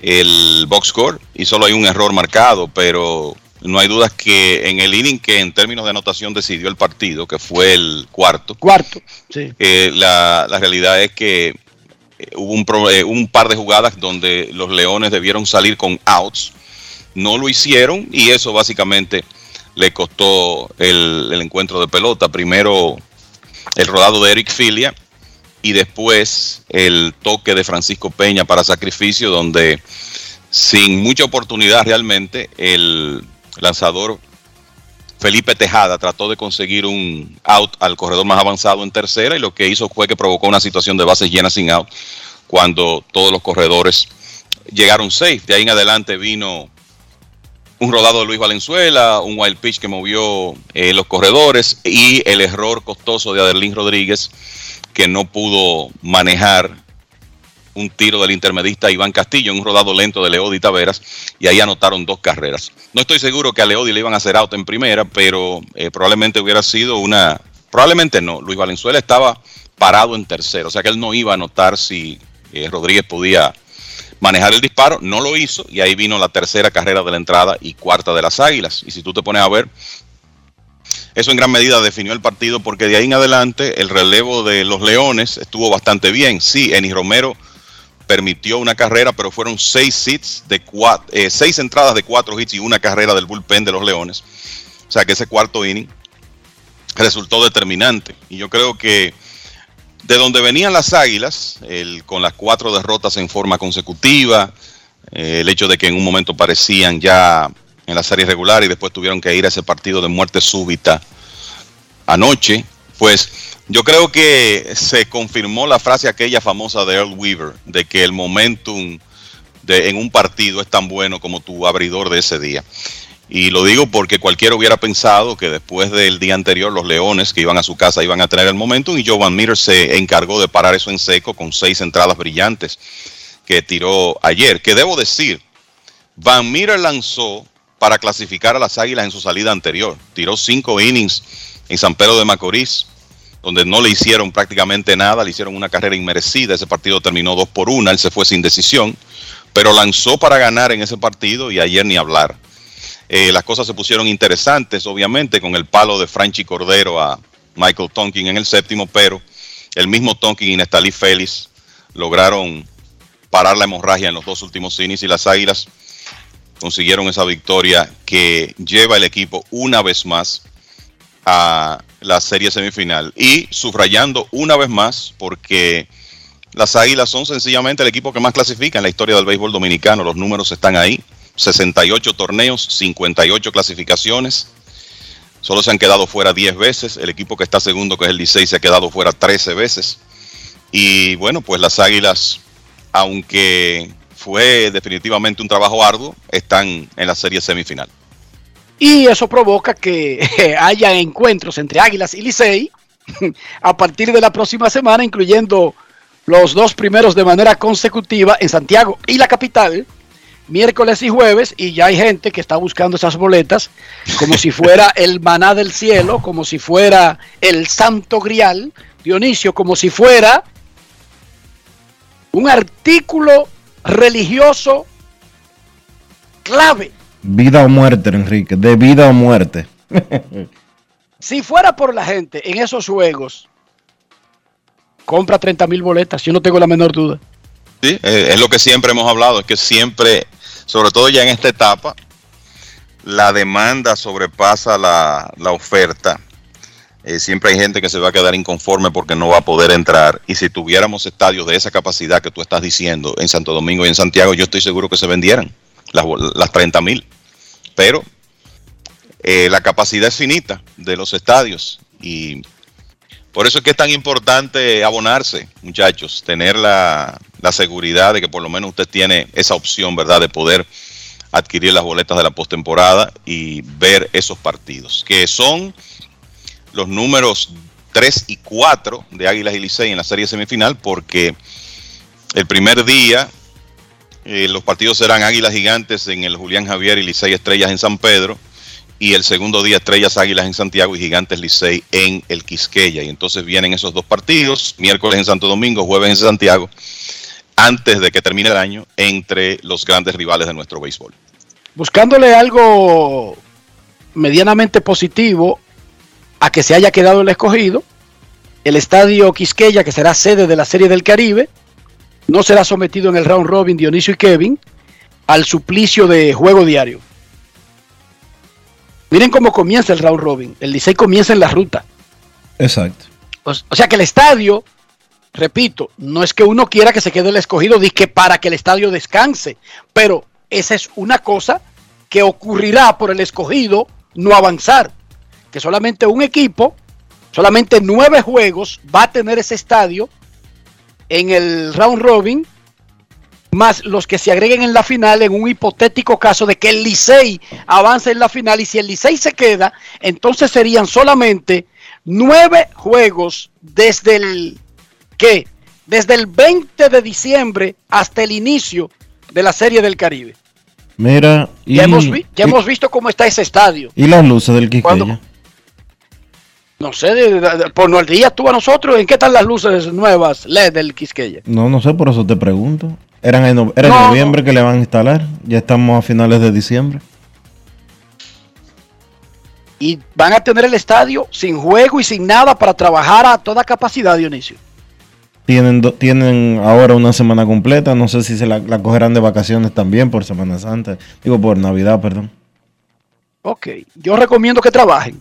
el box score y solo hay un error marcado, pero no hay dudas que en el inning que en términos de anotación decidió el partido, que fue el cuarto. Cuarto, sí. Eh, la, la, realidad es que hubo un, pro, un par de jugadas donde los Leones debieron salir con outs. No lo hicieron y eso básicamente le costó el, el, encuentro de pelota. Primero el rodado de Eric Filia y después el toque de Francisco Peña para sacrificio, donde sin mucha oportunidad realmente el lanzador Felipe Tejada trató de conseguir un out al corredor más avanzado en tercera y lo que hizo fue que provocó una situación de bases llenas sin out cuando todos los corredores llegaron safe. De ahí en adelante vino un rodado de Luis Valenzuela, un wild pitch que movió eh, los corredores y el error costoso de Adelín Rodríguez que no pudo manejar un tiro del intermedista Iván Castillo en un rodado lento de Leodi Taveras y ahí anotaron dos carreras. No estoy seguro que a Leodi le iban a hacer out en primera, pero eh, probablemente hubiera sido una... Probablemente no, Luis Valenzuela estaba parado en tercero, o sea que él no iba a anotar si eh, Rodríguez podía manejar el disparo, no lo hizo y ahí vino la tercera carrera de la entrada y cuarta de las Águilas. Y si tú te pones a ver, eso en gran medida definió el partido porque de ahí en adelante el relevo de los Leones estuvo bastante bien. Sí, Enis Romero permitió una carrera, pero fueron seis hits de cuatro, eh, seis entradas de cuatro hits y una carrera del bullpen de los Leones. O sea que ese cuarto inning resultó determinante. Y yo creo que de donde venían las Águilas, el, con las cuatro derrotas en forma consecutiva, eh, el hecho de que en un momento parecían ya en la serie regular y después tuvieron que ir a ese partido de muerte súbita anoche, pues yo creo que se confirmó la frase aquella famosa de Earl Weaver, de que el momentum en un partido es tan bueno como tu abridor de ese día. Y lo digo porque cualquiera hubiera pensado que después del día anterior los Leones que iban a su casa iban a tener el momentum y Joe Van Meter se encargó de parar eso en seco con seis entradas brillantes que tiró ayer. Que debo decir, Van Meter lanzó para clasificar a las Águilas en su salida anterior. Tiró cinco innings en San Pedro de Macorís, donde no le hicieron prácticamente nada, le hicieron una carrera inmerecida. Ese partido terminó dos por una, él se fue sin decisión, pero lanzó para ganar en ese partido y ayer ni hablar. Eh, las cosas se pusieron interesantes, obviamente, con el palo de Franchi Cordero a Michael Tonkin en el séptimo, pero el mismo Tonkin y Nestalí Félix lograron parar la hemorragia en los dos últimos innings y las Águilas consiguieron esa victoria que lleva el equipo una vez más a la serie semifinal. Y subrayando una vez más, porque las Águilas son sencillamente el equipo que más clasifica en la historia del béisbol dominicano, los números están ahí. 68 torneos, 58 clasificaciones. Solo se han quedado fuera 10 veces. El equipo que está segundo, que es el 16, se ha quedado fuera 13 veces. Y bueno, pues las Águilas, aunque fue definitivamente un trabajo arduo, están en la serie semifinal. Y eso provoca que [LAUGHS] haya encuentros entre Águilas y Licey [LAUGHS] a partir de la próxima semana, incluyendo los dos primeros de manera consecutiva en Santiago y la capital, miércoles y jueves, y ya hay gente que está buscando esas boletas como si fuera [LAUGHS] el maná del cielo, como si fuera el santo grial, Dionisio, como si fuera un artículo religioso clave. Vida o muerte, Enrique, de vida o muerte. [LAUGHS] si fuera por la gente en esos juegos, compra 30 mil boletas, yo no tengo la menor duda. Sí, es lo que siempre hemos hablado, es que siempre, sobre todo ya en esta etapa, la demanda sobrepasa la, la oferta. Eh, siempre hay gente que se va a quedar inconforme porque no va a poder entrar. Y si tuviéramos estadios de esa capacidad que tú estás diciendo en Santo Domingo y en Santiago, yo estoy seguro que se vendieran las, las 30 mil. Pero eh, la capacidad es finita de los estadios y por eso es que es tan importante abonarse, muchachos, tener la, la seguridad de que por lo menos usted tiene esa opción, ¿verdad?, de poder adquirir las boletas de la postemporada y ver esos partidos, que son los números 3 y 4 de Águilas y Licey en la serie semifinal, porque el primer día eh, los partidos serán Águilas Gigantes en el Julián Javier y Licey Estrellas en San Pedro, y el segundo día Estrellas Águilas en Santiago y Gigantes Licey en el Quisqueya. Y entonces vienen esos dos partidos, miércoles en Santo Domingo, jueves en Santiago, antes de que termine el año, entre los grandes rivales de nuestro béisbol. Buscándole algo medianamente positivo a que se haya quedado el escogido, el estadio Quisqueya, que será sede de la Serie del Caribe, no será sometido en el round robin Dionisio y Kevin al suplicio de juego diario. Miren cómo comienza el round robin. El Licey comienza en la ruta. Exacto. O, o, sea que el estadio, repito, no es que uno quiera que se quede el escogido, que para que el estadio descanse, pero esa es una cosa que ocurrirá por el escogido no avanzar. Que solamente un equipo, solamente nueve juegos va a tener ese estadio en el round robin más los que se agreguen en la final en un hipotético caso de que el Licey avance en la final y si el Licey se queda, entonces serían solamente nueve juegos desde el ¿qué? Desde el 20 de diciembre hasta el inicio de la Serie del Caribe. Mira, y, ya, hemos, vi, ya y, hemos visto cómo está ese estadio. ¿Y las luces del Quisqueya? No sé, de, de, de, por no el día tú a nosotros, ¿en qué están las luces nuevas LED del Quisqueya? No, no sé, por eso te pregunto. Eran en, no, era en no, noviembre no. que le van a instalar. Ya estamos a finales de diciembre. Y van a tener el estadio sin juego y sin nada para trabajar a toda capacidad, Dionisio. Tienen, do, tienen ahora una semana completa. No sé si se la, la, cogerán de vacaciones también por Semana Santa. Digo, por Navidad, perdón. Ok, yo recomiendo que trabajen.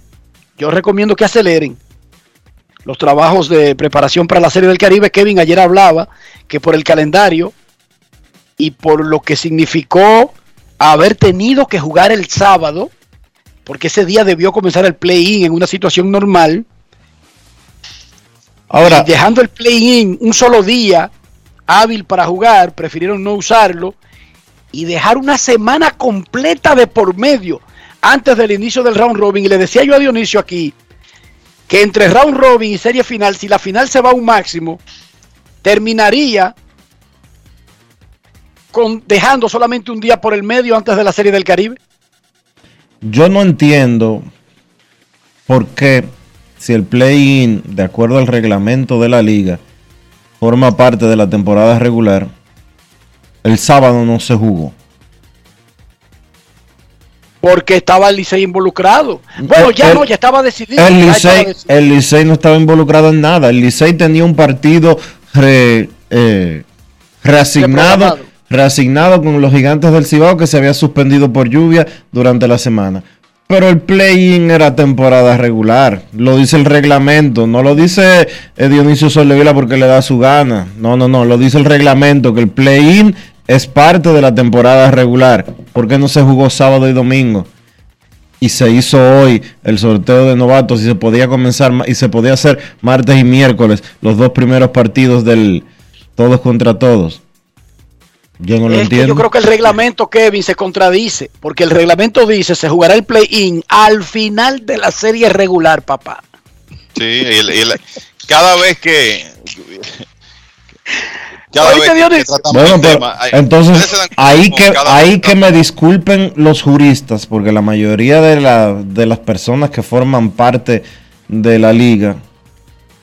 Yo recomiendo que aceleren los trabajos de preparación para la Serie del Caribe. Kevin ayer hablaba que por el calendario y por lo que significó haber tenido que jugar el sábado, porque ese día debió comenzar el play-in en una situación normal. Ahora, y dejando el play-in un solo día hábil para jugar, prefirieron no usarlo y dejar una semana completa de por medio antes del inicio del round robin. Y le decía yo a Dionisio aquí que entre round robin y serie final, si la final se va a un máximo, terminaría con, dejando solamente un día por el medio antes de la Serie del Caribe? Yo no entiendo por qué, si el play-in, de acuerdo al reglamento de la liga, forma parte de la temporada regular, el sábado no se jugó. Porque estaba el Licey involucrado. Bueno, ya el, no, ya estaba decidido. El Licey, el Licey no estaba involucrado en nada. El Licey tenía un partido re, eh, reasignado reasignado con los gigantes del Cibao que se había suspendido por lluvia durante la semana. Pero el play-in era temporada regular, lo dice el reglamento, no lo dice eh, Dionisio Soldevila porque le da su gana, no, no, no, lo dice el reglamento, que el play-in es parte de la temporada regular. ¿Por qué no se jugó sábado y domingo? Y se hizo hoy el sorteo de novatos y se podía comenzar y se podía hacer martes y miércoles los dos primeros partidos del todos contra todos. Yo no lo es entiendo. Que yo creo que el reglamento, Kevin, se contradice, porque el reglamento dice se jugará el play-in al final de la serie regular, papá. Sí, el, el, cada vez que Cada vez que Bueno, pero tema, hay- entonces ahí que ahí que me disculpen los juristas, porque la mayoría de, la, de las personas que forman parte de la liga,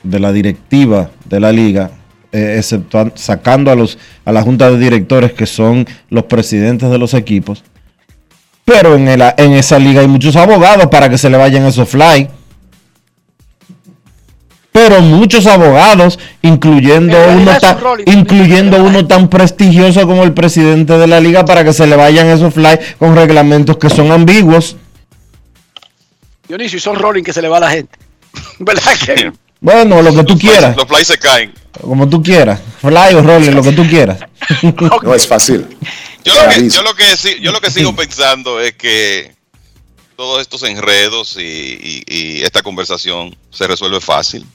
de la directiva de la liga, eh, exceptuan- sacando a los a la junta de directores que son los presidentes de los equipos, pero en, el- en esa liga hay muchos abogados para que se le vayan esos fly. Pero muchos abogados, incluyendo uno incluyendo uno tan prestigioso como el presidente de la liga, para que se le vayan esos fly con reglamentos que son ambiguos. Dionisio, y son rolling que se le va a la gente. [LAUGHS] ¿Verdad que? Bueno, lo que tú quieras, Los flies se caen. como tú quieras, fly o rolling, lo que tú quieras. [LAUGHS] No es fácil. Yo lo, que, yo, lo que, sí- yo lo que sigo pensando es que todos estos enredos y, y- y esta conversación se resuelve fácil.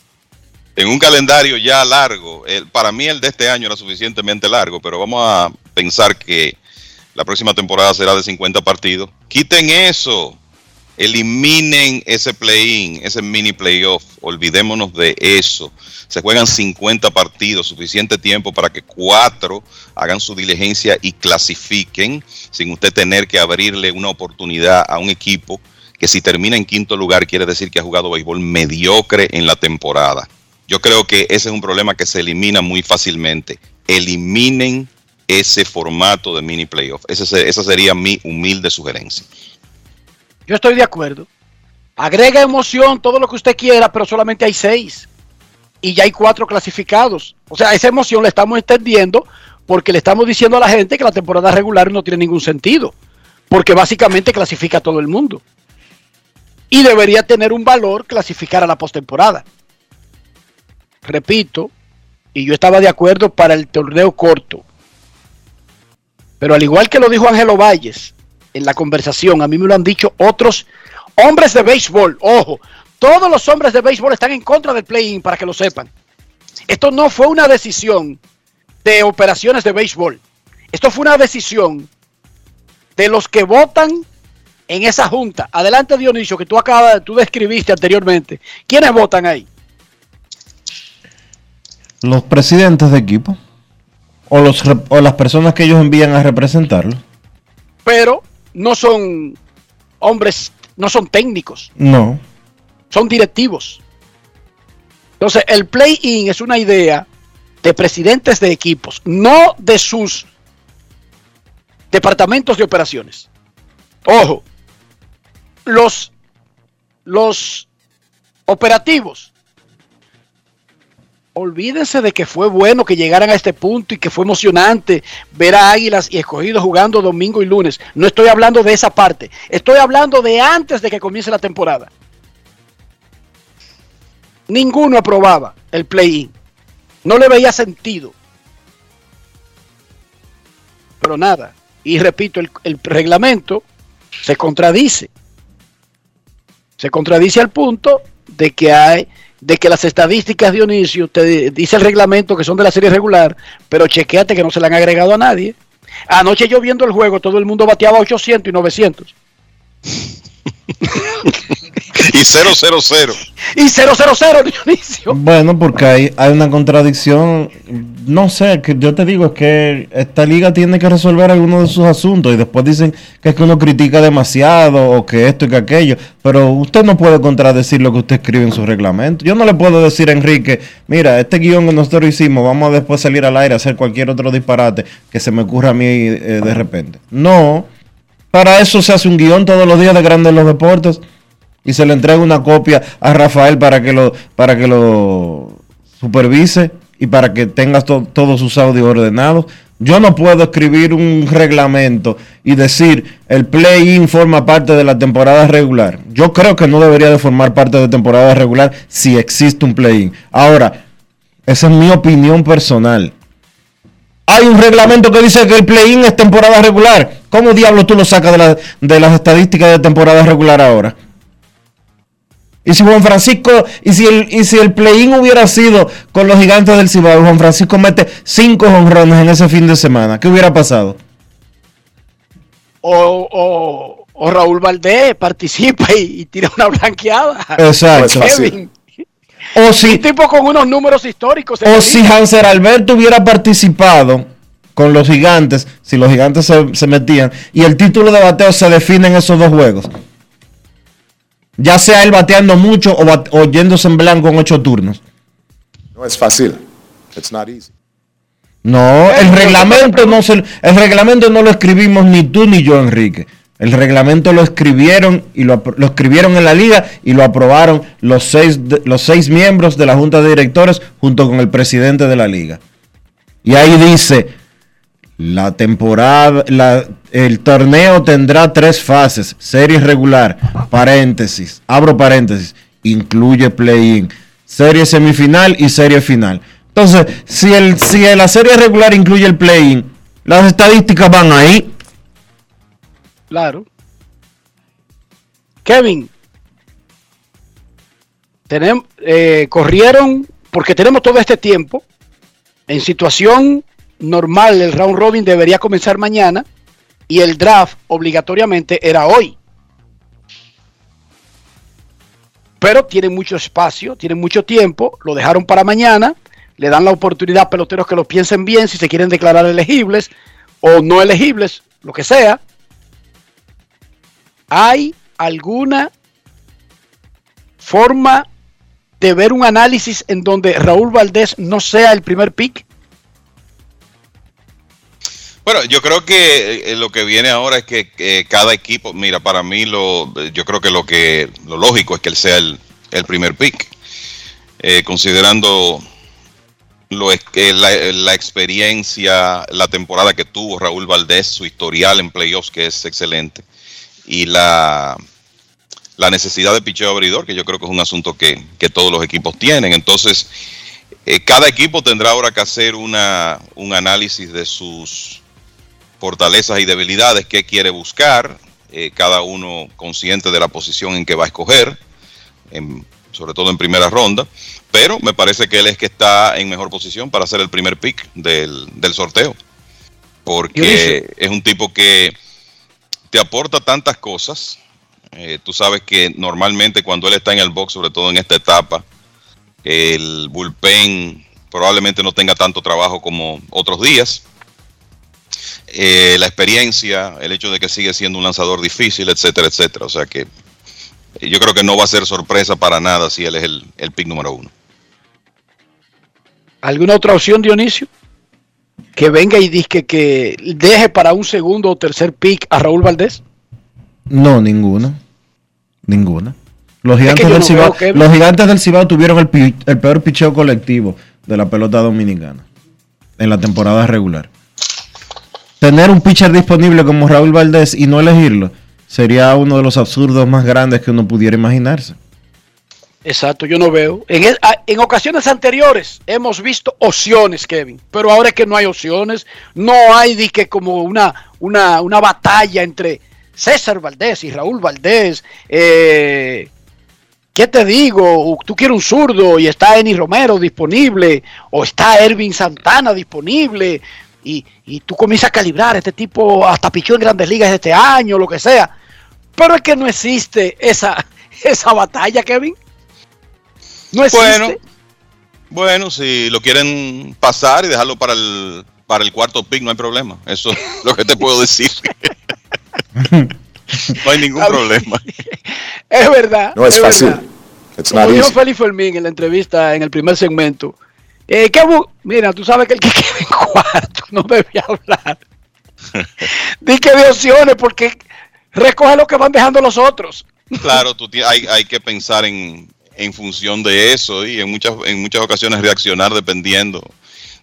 En un calendario ya largo, el- para mí el de este año era suficientemente largo, pero vamos a pensar que la próxima temporada será de 50 partidos. Quiten eso, eliminen ese play-in, ese mini playoff, olvidémonos de eso. Se juegan 50 partidos, suficiente tiempo para que cuatro hagan su diligencia y clasifiquen sin usted tener que abrirle una oportunidad a un equipo que si termina en quinto lugar quiere decir que ha jugado béisbol mediocre en la temporada. Yo creo que ese es un problema que se elimina muy fácilmente. Eliminen ese formato de mini playoff. Esa sería mi humilde sugerencia. Yo estoy de acuerdo. Agrega emoción, todo lo que usted quiera, pero solamente hay seis. Y ya hay cuatro clasificados. O sea, esa emoción la estamos entendiendo porque le estamos diciendo a la gente que la temporada regular no tiene ningún sentido. Porque básicamente clasifica a todo el mundo. Y debería tener un valor clasificar a la postemporada. Repito, y yo estaba de acuerdo para el torneo corto. Pero al igual que lo dijo Ángelo Valles en la conversación, a mí me lo han dicho otros hombres de béisbol. Ojo, todos los hombres de béisbol están en contra del play-in, para que lo sepan. Esto no fue una decisión de operaciones de béisbol. Esto fue una decisión de los que votan en esa junta. Adelante, Dionisio, que tú acabas, tú describiste anteriormente. ¿Quiénes votan ahí? Los presidentes de equipo o, los, o las personas que ellos envían a representarlo. Pero no son hombres, no son técnicos. No. son directivos. Entonces, el play-in es una idea de presidentes de equipos, no de sus departamentos de operaciones. Ojo, los, los operativos, olvídense de que fue bueno que llegaran a este punto y que fue emocionante ver a Águilas y Escogidos jugando domingo y lunes. No estoy hablando de esa parte, estoy hablando de antes de que comience la temporada ninguno aprobaba el play-in. No le veía sentido. Pero nada. Y repito, el, reglamento se contradice. Se contradice al punto de que hay, de que las estadísticas Dionisio te dice el reglamento que son de la serie regular, pero chequeate que no se le han agregado a nadie. Anoche yo viendo el juego, todo el mundo bateaba 800 y 900. [LAUGHS] Y 0, 0, 0. Y 0, 0, 0, Dionisio. Bueno, porque hay, hay una contradicción. No sé, que yo te digo es que esta liga tiene que resolver algunos de sus asuntos y después dicen que es que uno critica demasiado o que esto y que aquello. Pero usted no puede contradecir lo que usted escribe en su reglamento. Yo no le puedo decir a Enrique, mira, este guion que nosotros hicimos, vamos a después salir al aire a hacer cualquier otro disparate que se me ocurra a mí eh, de repente. No, para eso se hace un guion todos los días de Grandes los Deportes y se le entrega una copia a Rafael para que lo para que lo supervise y para que tengas to- todos sus audios ordenados. Yo no puedo escribir un reglamento y decir el play-in forma parte de la temporada regular. Yo creo que no debería de formar parte de temporada regular si existe un play-in. Ahora, esa es mi opinión personal. Hay un reglamento que dice que el play-in es temporada regular. ¿Cómo diablo tú lo sacas de, la- de las estadísticas de temporada regular ahora? Y si Juan Francisco, y si el, y si el play-in hubiera sido con los gigantes del Cibao, Juan Francisco mete cinco honrones en ese fin de semana, ¿qué hubiera pasado? O, o, o Raúl Valdés participa y, y tira una blanqueada. Exacto. Kevin. O si, Un tipo con unos números históricos. o si Hanser Alberto hubiera participado con los gigantes, si los gigantes se, se metían, y el título de bateo se define en esos dos juegos. Ya sea él bateando mucho o, yéndose en blanco en ocho turnos. No es fácil. It's not easy. No, el reglamento no se, el reglamento no lo escribimos ni tú ni yo, Enrique. El reglamento lo escribieron y lo, lo escribieron en la liga y lo aprobaron los seis, los seis miembros de la junta de directores junto con el presidente de la liga. Y ahí dice, la temporada, la- el torneo tendrá tres fases, serie regular, paréntesis, abro paréntesis, incluye play-in, serie semifinal y serie final. Entonces, si, el, si la serie regular incluye el play-in, las estadísticas van ahí. Claro. Kevin. Tenemos, eh, corrieron, porque tenemos todo este tiempo, en situación normal el round robin debería comenzar mañana y el draft obligatoriamente era hoy. Pero tienen mucho espacio, tienen mucho tiempo, lo dejaron para mañana, le dan la oportunidad a peloteros que lo piensen bien si se quieren declarar elegibles o no elegibles, lo que sea. ¿Hay alguna forma de ver un análisis en donde Raúl Valdés no sea el primer pick? Bueno, yo creo que eh, lo que viene ahora es que eh, cada equipo, mira, para mí lo, yo creo que lo que lo lógico es que él sea el, el primer pick, Eh, considerando lo que la, la experiencia, la temporada que tuvo Raúl Valdés, su historial en playoffs que es excelente y la la necesidad de picheo abridor, que yo creo que es un asunto que, que todos los equipos tienen. Entonces, eh, cada equipo tendrá ahora que hacer una, un análisis de sus fortalezas y debilidades, qué quiere buscar, eh, cada uno consciente de la posición en que va a escoger, en- sobre todo en primera ronda, pero me parece que él es que está en mejor posición para ser el primer pick del, del sorteo, porque es un tipo que te aporta tantas cosas. Eh, tú sabes que normalmente cuando él está en el box, sobre todo en esta etapa, el bullpen probablemente no tenga tanto trabajo como otros días. Eh, la experiencia, el hecho de que sigue siendo un lanzador difícil, etcétera, etcétera. O sea que eh, yo creo que no va a ser sorpresa para nada si él es el, el pick número uno. ¿Alguna otra opción, Dionisio? Que venga y diga que deje para un segundo o tercer pick a Raúl Valdés. No, ninguna. Ninguna. Los gigantes, del no Cibao, los gigantes del Cibao tuvieron el, el peor picheo colectivo de la pelota dominicana en la temporada regular. Tener un pitcher disponible como Raúl Valdés y no elegirlo sería uno de los absurdos más grandes que uno pudiera imaginarse. Exacto, yo no veo. En, en ocasiones anteriores hemos visto opciones, Kevin, pero ahora es que no hay opciones, no hay di que como una, una, una batalla entre César Valdés y Raúl Valdés. Eh, ¿Qué te digo? Tú quieres un zurdo y está Eni Romero disponible, o está Ervin Santana disponible, y, y tú comienzas a calibrar este tipo hasta pichó en grandes ligas este año, lo que sea. Pero es que no existe esa, [LAUGHS] esa batalla, Kevin. No existe. Bueno, bueno, si lo quieren pasar y dejarlo para el, para el cuarto pick, no hay problema. Eso es lo que te puedo [LAUGHS] decir. [LAUGHS] no hay ningún problema. Es verdad. No es fácil. verdad. It's Como easy. Félix Fermín en la entrevista en el primer segmento. Eh, ¿qué bu- Mira, tú sabes que el que [LAUGHS] queda en cuarto no debe hablar. [LAUGHS] Di que de opciones porque recoge lo que van dejando los otros. [LAUGHS] Claro, tú hay, hay que pensar en, en función de eso y en muchas, en muchas ocasiones reaccionar dependiendo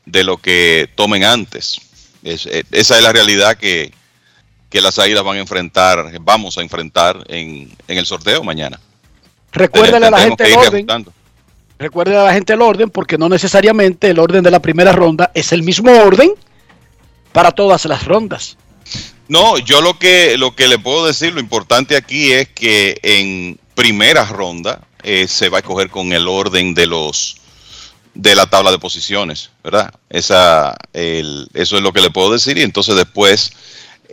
de lo que tomen antes. Es- eh, esa es la realidad que, que las águilas van a enfrentar, vamos a enfrentar en, en el sorteo mañana. Recuérdale a la gente el orden. reajustando. Recuérdale a la gente el orden porque no necesariamente el orden de la primera ronda es el mismo orden para todas las rondas. No, yo lo que lo que le puedo decir, lo importante aquí es que en primera ronda eh, se va a escoger con el orden de los de la tabla de posiciones, ¿verdad? Esa, el- eso es lo que le puedo decir y entonces después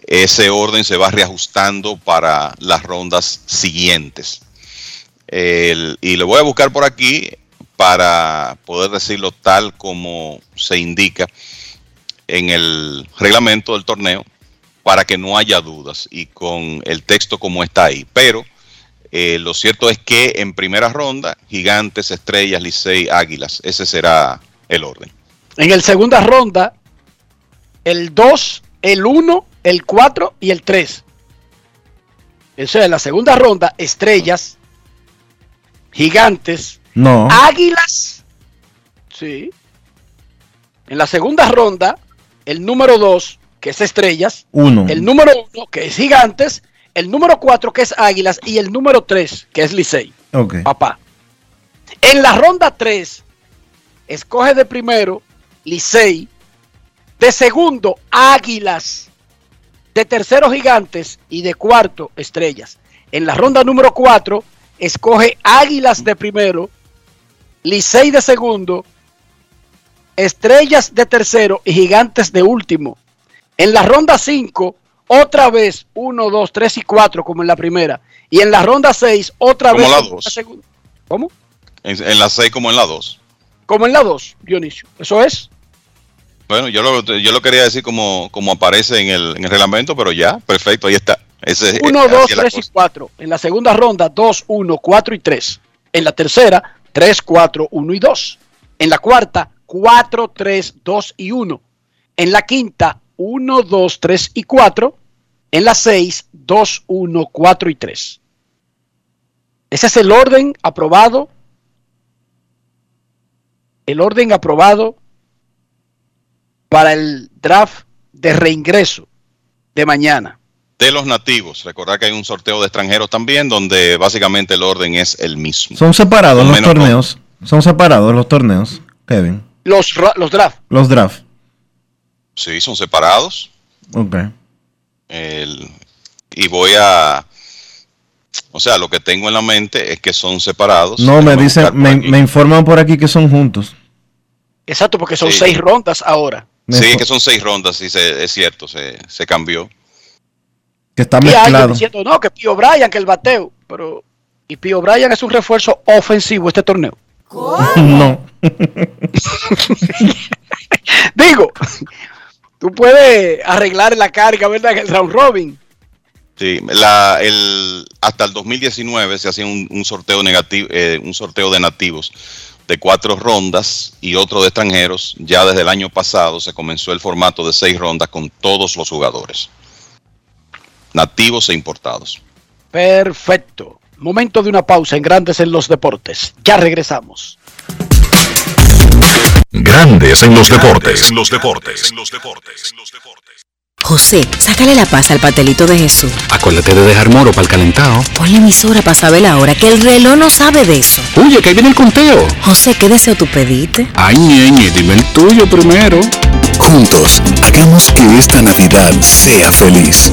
ese orden se va reajustando para las rondas siguientes. Y le voy a buscar por aquí para poder decirlo tal como se indica en el reglamento del torneo, para que no haya dudas y con el texto como está ahí. Pero eh, lo cierto es que en primera ronda, Gigantes, Estrellas, Licey, Águilas, ese será el orden. En el segunda ronda, el 2, el 1, el 4 y el 3. Eso es la segunda ronda, Estrellas, Gigantes, No. Águilas. Sí. En la segunda ronda, el número 2, que es Estrellas. Uno. El número 1, que es Gigantes. El número 4, que es Águilas. Y el número 3, que es Licey. Ok. Papá. En la ronda 3, escoge de primero Licey. De segundo, Águilas. De tercero, Gigantes. Y de cuarto, Estrellas. En la ronda número 4, escoge Águilas de primero. Licey de segundo. Estrellas de tercero y Gigantes de último. En la ronda 5, otra vez 1, 2, 3 y 4 como en la primera. Y en la ronda 6, otra Como vez la como en dos. la. ¿Cómo? En, en la 6 como en la 2. Como en la 2, Dionisio. Eso es. Bueno, yo lo, yo lo quería decir como, como aparece en el, en el reglamento, pero ya, perfecto, ahí está. Ese, 1, así 2, es la 3 y cosa. 4. En la segunda ronda, 2, 1, 4 y 3. En la tercera, 3, 4, 1 y 2. En la cuarta, 4, 3, 2 y 1. En la quinta, 1, 2, 3 y 4. En la 6, 2, 1, 4 y 3. Ese es el orden aprobado. El orden aprobado para el draft de reingreso de mañana. De los nativos, recordar que hay un sorteo de extranjeros también, donde básicamente el orden es el mismo. Son separados los torneos. Son separados los torneos, Kevin. Los, los draft. Los draft. Sí, son separados. Ok. El- y voy a. O sea, lo que tengo en la mente es que son separados. No, me dicen, me, me informan por aquí que son juntos. Exacto, porque son Sí. seis rondas ahora. Sí, es que son seis rondas, sí, se- es cierto, se, se cambió. Que está mezclado. diciendo, no, que Pío Bryan, que el bateo. Pero, y Pío Bryan es un refuerzo ofensivo este torneo. No. [LAUGHS] Digo, tú puedes arreglar la carga, ¿verdad? En el round robin. Sí, la, el, hasta el 2019 se hacía un, un sorteo negativo, eh, un sorteo de nativos de cuatro rondas y otro de extranjeros. Ya desde el año pasado se comenzó el formato de seis rondas con todos los jugadores, nativos e importados. Perfecto. Momento de una pausa en Grandes en los Deportes. Ya regresamos. Grandes en los deportes. En los deportes. José, sácale la paz al pastelito de Jesús. Acuérdate de dejar moro para el calentado. Ponle emisora para saber la hora, que el reloj no sabe de eso. Oye, que ahí viene el conteo. José, ¿qué deseo tú pediste? Ay, ñeñe, dime el tuyo primero. Juntos, hagamos que esta Navidad sea feliz.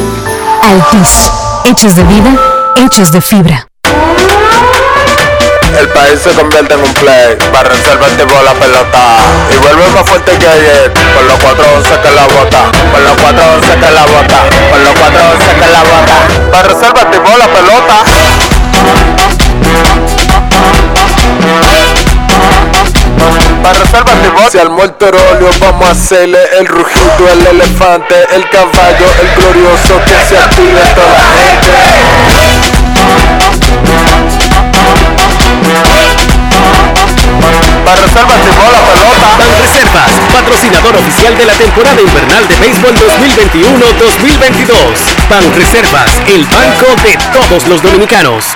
Altis, hechos de vida, hechos de fibra. El país se convierte en un play. Para reservar tipo la pelota. Y vuelve más fuerte que ayer. Con los 411 que la bota. Con los 411 que la bota. Con los 411 que la bota. Para reservar tipo la pelota. Para reservar tipo. Se armó el torolio. Vamos a hacerle el rugido, el elefante, el caballo, el glorioso. Que se active toda la gente. Para reservas tipo la pelota. Banreservas, patrocinador oficial de la temporada invernal de béisbol 2021-2022. Banreservas, el banco de todos los dominicanos.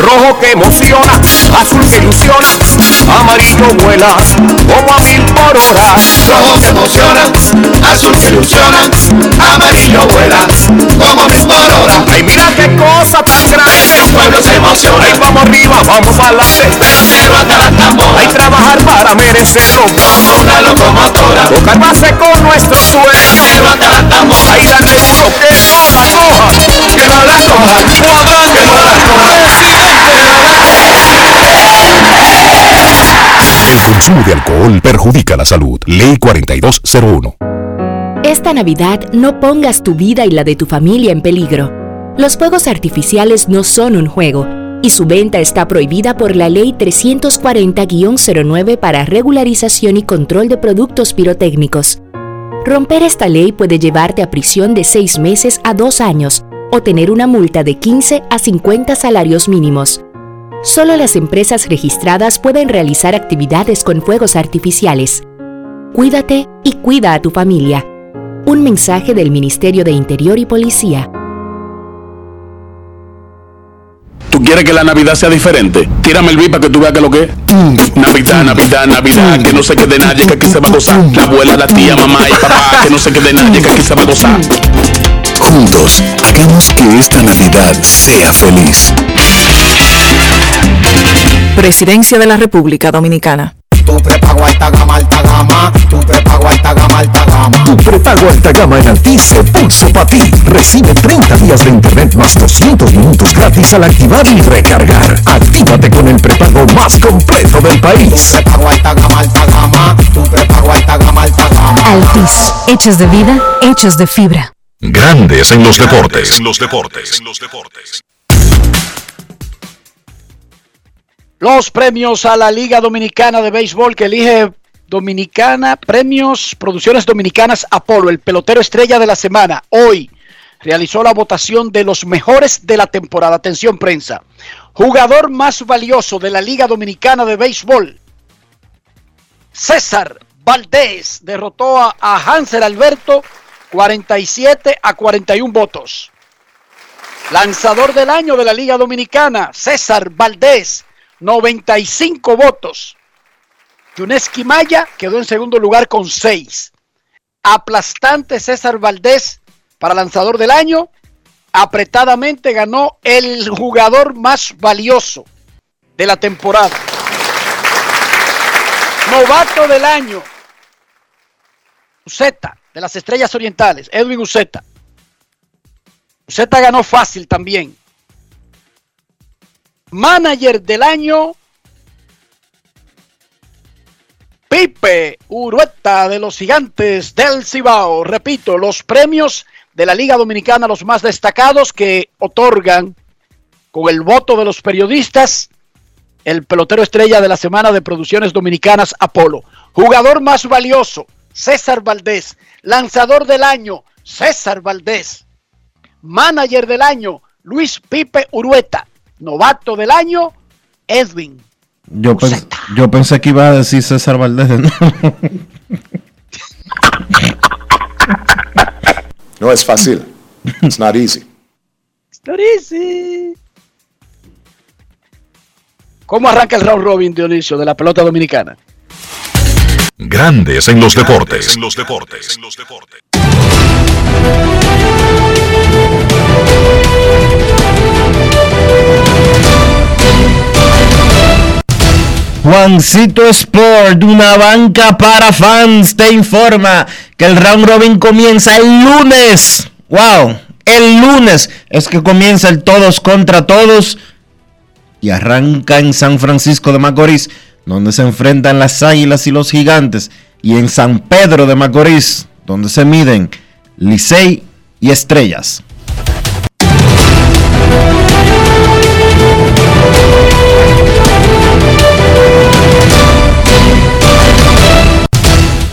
Rojo que emociona, azul que ilusiona, amarillo vuela como a mil por hora. Rojo que emociona, azul que ilusiona, amarillo vuela como a mil por hora. Ay, mira qué cosa tan grande. El pueblo se emociona. Ay, vamos arriba, vamos adelante. Pero hasta la. Hay trabajar para merecerlo. Como una locomotora. Tocar base con nuestro sueño. Pero hasta la. Ay, darle duro que no la coja. Que no la coja. Que no la coja. El consumo de alcohol perjudica la salud. Ley 4201. Esta Navidad no pongas tu vida y la de tu familia en peligro. Los fuegos artificiales no son un juego y su venta está prohibida por la Ley 340-09 para regularización y control de productos pirotécnicos. Romper esta ley puede llevarte a prisión de 6 meses a 2 años o tener una multa de 15 a 50 salarios mínimos. Solo las empresas registradas pueden realizar actividades con fuegos artificiales. Cuídate y cuida a tu familia. Un mensaje del Ministerio de Interior y Policía. ¿Tú quieres que la Navidad sea diferente? Tírame el beat para que tú veas que lo que es. Navidad, Navidad, Navidad, que no se quede nadie, que aquí se va a gozar. La abuela, la tía, mamá y papá, que no se quede nadie, que aquí se va a gozar. Juntos, hagamos que esta Navidad sea feliz. Presidencia de la República Dominicana. Tu prepago alta gama, alta gama. Tu prepago alta gama, alta gama. Tu prepago alta gama en Altis se puso para ti. Recibe 30 días de internet más 200 minutos gratis al activar y recargar. Actívate con el prepago más completo del país. Prepago alta gama, alta gama. Tu prepago alta gama, alta gama. Altis, hechos de vida, hechos de fibra. Grandes en los deportes. En los deportes. En los deportes. Los premios a la Liga Dominicana de Béisbol que elige Dominicana, premios Producciones Dominicanas Apolo, el pelotero estrella de la semana. Hoy realizó la votación de los mejores de la temporada. Atención prensa. Jugador más valioso de la Liga Dominicana de Béisbol. César Valdés derrotó a, Hansel Alberto 47 a 41 votos. Lanzador del año de la Liga Dominicana, César Valdés, 95 votos. Yuneski Maya quedó en segundo lugar con 6. Aplastante César Valdés para lanzador del año. Apretadamente ganó el jugador más valioso de la temporada. Novato del año. Uceta, de las Estrellas Orientales. Edwin Uceta. Uceta ganó fácil también. Manager del año. Pipe Urueta de los Gigantes del Cibao. Repito, los premios de la Liga Dominicana, los más destacados que otorgan con el voto de los periodistas el pelotero estrella de la semana de producciones dominicanas Apolo. Jugador más valioso, César Valdés. Lanzador del año, César Valdés. Manager del año, Luis Pipe Urueta. Novato del año, Edwin. Yo, pens- yo pensé que iba a decir César Valdés. de nuevo. No es fácil. It's not easy. Easy. ¿Cómo arranca el round robin, Dionisio, de la pelota dominicana? Grandes en los deportes. En los deportes. En los deportes. Juancito Sport, una banca para fans, te informa que el round robin comienza el lunes. ¡Wow! El lunes es que comienza el todos contra todos y arranca en San Francisco de Macorís, donde se enfrentan las águilas y los gigantes, y en San Pedro de Macorís, donde se miden Licey y Estrellas.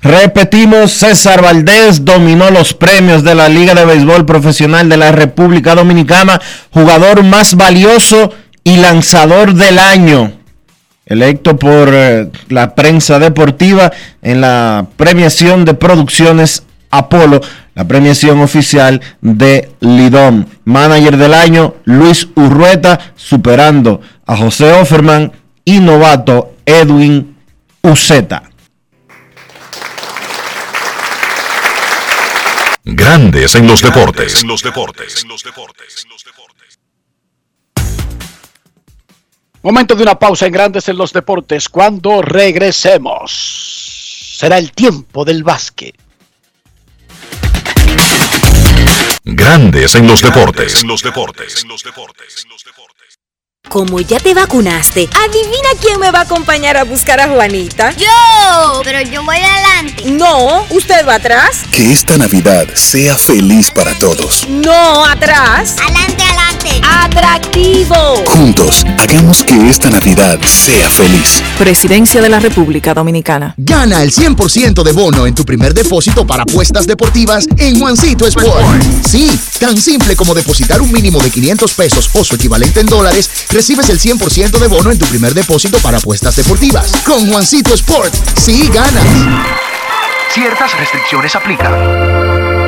Repetimos, César Valdés dominó los premios de la Liga de Béisbol Profesional de la República Dominicana, jugador más valioso y lanzador del año, electo por eh, la prensa deportiva en la premiación de producciones Apolo, la premiación oficial de Lidom. Manager del año, Luis Urrueta, superando a José Offerman y novato Edwin Uceta. Grandes en los deportes. Momento de una pausa en Grandes en los deportes. Cuando regresemos, será el tiempo del básquet. Grandes en los deportes. Como ya te vacunaste, adivina quién me va a acompañar a buscar a Juanita. Yo, pero yo voy adelante. No, usted va atrás. Que esta Navidad sea feliz para todos. No, atrás. Adelante, adelante. Atractivo. Juntos, hagamos que esta Navidad sea feliz. Presidencia de la República Dominicana. Gana el 100% de bono en tu primer depósito para apuestas deportivas en Juancito Sport. Sí, tan simple como depositar un mínimo de 500 pesos o su equivalente en dólares recibes el 100% de bono en tu primer depósito para apuestas deportivas. Con Juancito Sport, sí ganas. Ciertas restricciones aplican.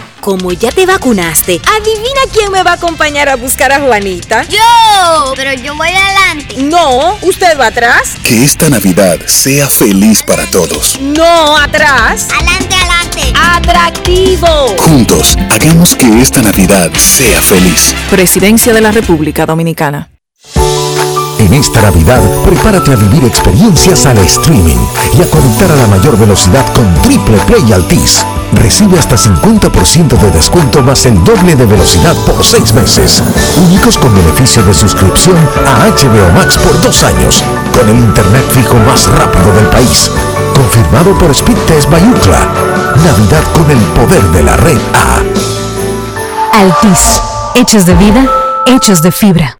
Como ya te vacunaste, adivina quién me va a acompañar a buscar a Juanita. Yo, pero yo voy adelante. No, usted va atrás. Que esta Navidad sea feliz para todos. No, atrás. Adelante, adelante. Atractivo. Juntos, hagamos que esta Navidad sea feliz. Presidencia de la República Dominicana. En esta Navidad, prepárate a vivir experiencias al streaming y a conectar a la mayor velocidad con Triple Play Altis. Recibe hasta 50% de descuento más el doble de velocidad por seis meses. Únicos con beneficio de suscripción a HBO Max por dos años, con el internet fijo más rápido del país. Confirmado por Speedtest Bayucla. Navidad con el poder de la red A. Altis. Hechos de vida, hechos de fibra.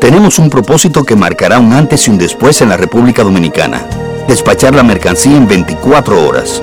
Tenemos un propósito que marcará un antes y un después en la República Dominicana. Despachar la mercancía en 24 horas.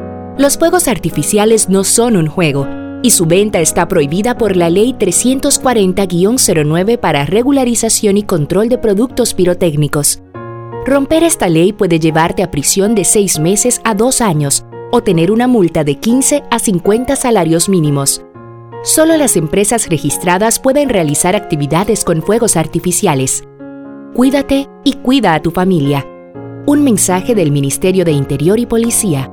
Los fuegos artificiales no son un juego y su venta está prohibida por la Ley 340-09 para regularización y control de productos pirotécnicos. Romper esta ley puede llevarte a prisión de seis meses a dos años o tener una multa de 15 a 50 salarios mínimos. Solo las empresas registradas pueden realizar actividades con fuegos artificiales. Cuídate y cuida a tu familia. Un mensaje del Ministerio de Interior y Policía.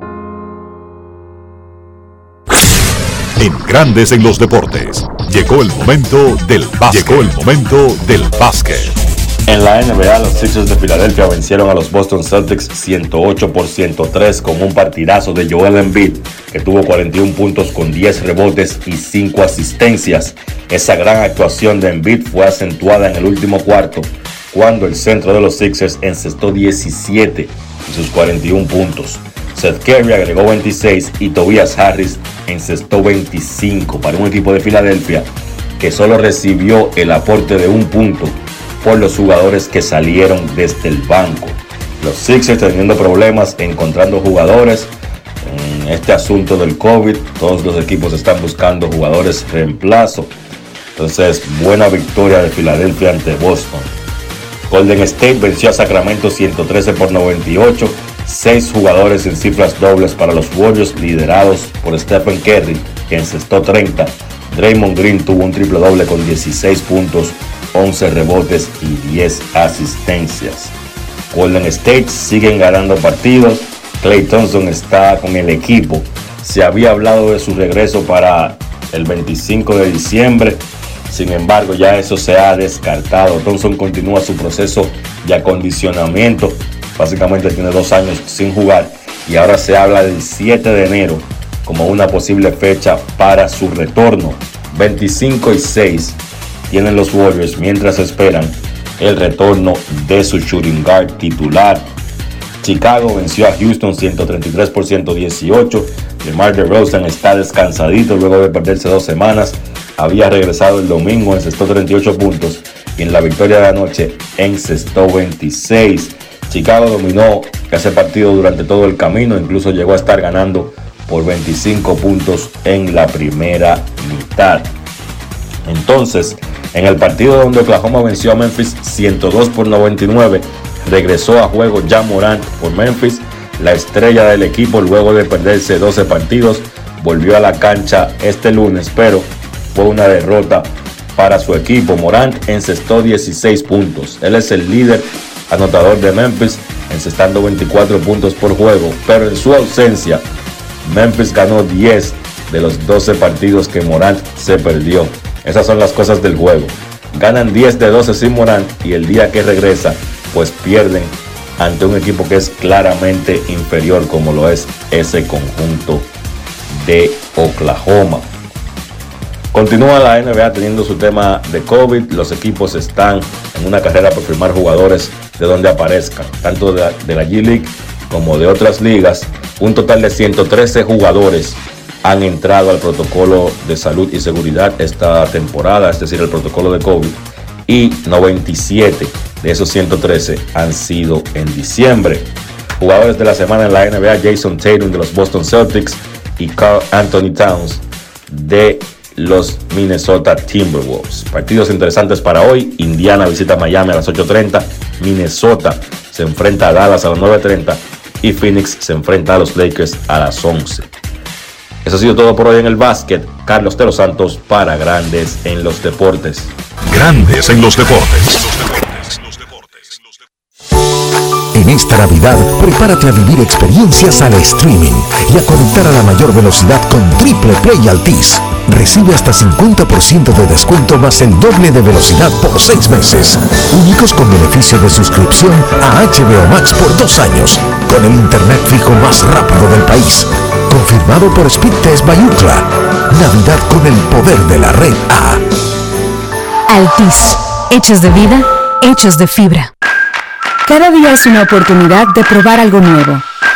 En Grandes en los Deportes. Llegó el momento del básquet. Llegó el momento del básquet. En la NBA, los Sixers de Filadelfia vencieron a los Boston Celtics 108 por 103 con un partidazo de Joel Embiid, que tuvo 41 puntos con 10 rebotes y 5 asistencias. Esa gran actuación de Embiid fue acentuada en el último cuarto, cuando el centro de los Sixers encestó 17 de sus 41 puntos. Seth Curry agregó 26 y Tobias Harris encestó 25 para un equipo de Filadelfia que solo recibió el aporte de un punto por los jugadores que salieron desde el banco. Los Sixers teniendo problemas encontrando jugadores este asunto del COVID. Todos los equipos están buscando jugadores reemplazo. Entonces, buena victoria de Filadelfia ante Boston. Golden State venció a Sacramento 113 por 98. Seis jugadores en cifras dobles para los Warriors liderados por Stephen Curry, que encestó 30. Draymond Green tuvo un triple doble con 16 puntos 11 rebotes y 10 asistencias. Golden State siguen ganando partidos. Clay Thompson está con el equipo. Se había hablado de su regreso para el 25 de diciembre. Sin embargo, ya eso se ha descartado. Thompson continúa su proceso de acondicionamiento. Básicamente tiene dos años sin jugar. Y ahora se habla del 7 de enero como una posible fecha para su retorno. 25 y 6 tienen los Warriors mientras esperan el retorno de su shooting guard titular. Chicago venció a Houston 133 por 118. DeMar DeRozan está descansadito luego de perderse dos semanas. Había regresado el domingo, encestó 38 puntos y en la victoria de anoche encestó 26. Chicago dominó ese partido durante todo el camino, incluso llegó a estar ganando por 25 puntos en la primera mitad. Entonces, en el partido donde Oklahoma venció a Memphis 102 por 99, regresó a juego ya Morant por Memphis, la estrella del equipo luego de perderse 12 partidos, volvió a la cancha este lunes, pero fue una derrota para su equipo. Morant encestó 16 puntos. Él es el líder anotador de Memphis, encestando 24 puntos por juego, pero en su ausencia, Memphis ganó 10 de los 12 partidos que Morant se perdió. Esas son las cosas del juego. Ganan 10 de 12 sin Morant y el día que regresa, pues pierden ante un equipo que es claramente inferior como lo es ese conjunto de Oklahoma. Continúa la NBA teniendo su tema de COVID. Los equipos están en una carrera por firmar jugadores de donde aparezcan, tanto de la, de la G League como de otras ligas. Un total de 113 jugadores han entrado al protocolo de salud y seguridad esta temporada, es decir, el protocolo de COVID, y 97 de esos 113 han sido en diciembre. Jugadores de la semana en la NBA, Jason Tatum de los Boston Celtics y Carl Anthony Towns de los Minnesota Timberwolves. Partidos interesantes para hoy. Indiana visita Miami a las 8.30. Minnesota se enfrenta a Dallas a las 9.30. Y Phoenix se enfrenta a los Lakers a las 11. Eso ha sido todo por hoy en el básquet. Carlos de los Santos para Grandes en los Deportes. Grandes en los Deportes. En esta Navidad, prepárate a vivir experiencias al streaming y a conectar a la mayor velocidad con Triple Play Altis. Recibe hasta 50% de descuento más el doble de velocidad por seis meses. Únicos con beneficio de suscripción a HBO Max por dos años, con el internet fijo más rápido del país. Confirmado por Speedtest Bayucla. Navidad con el poder de la red A. Altis. Hechos de vida, hechos de fibra. Cada día es una oportunidad de probar algo nuevo.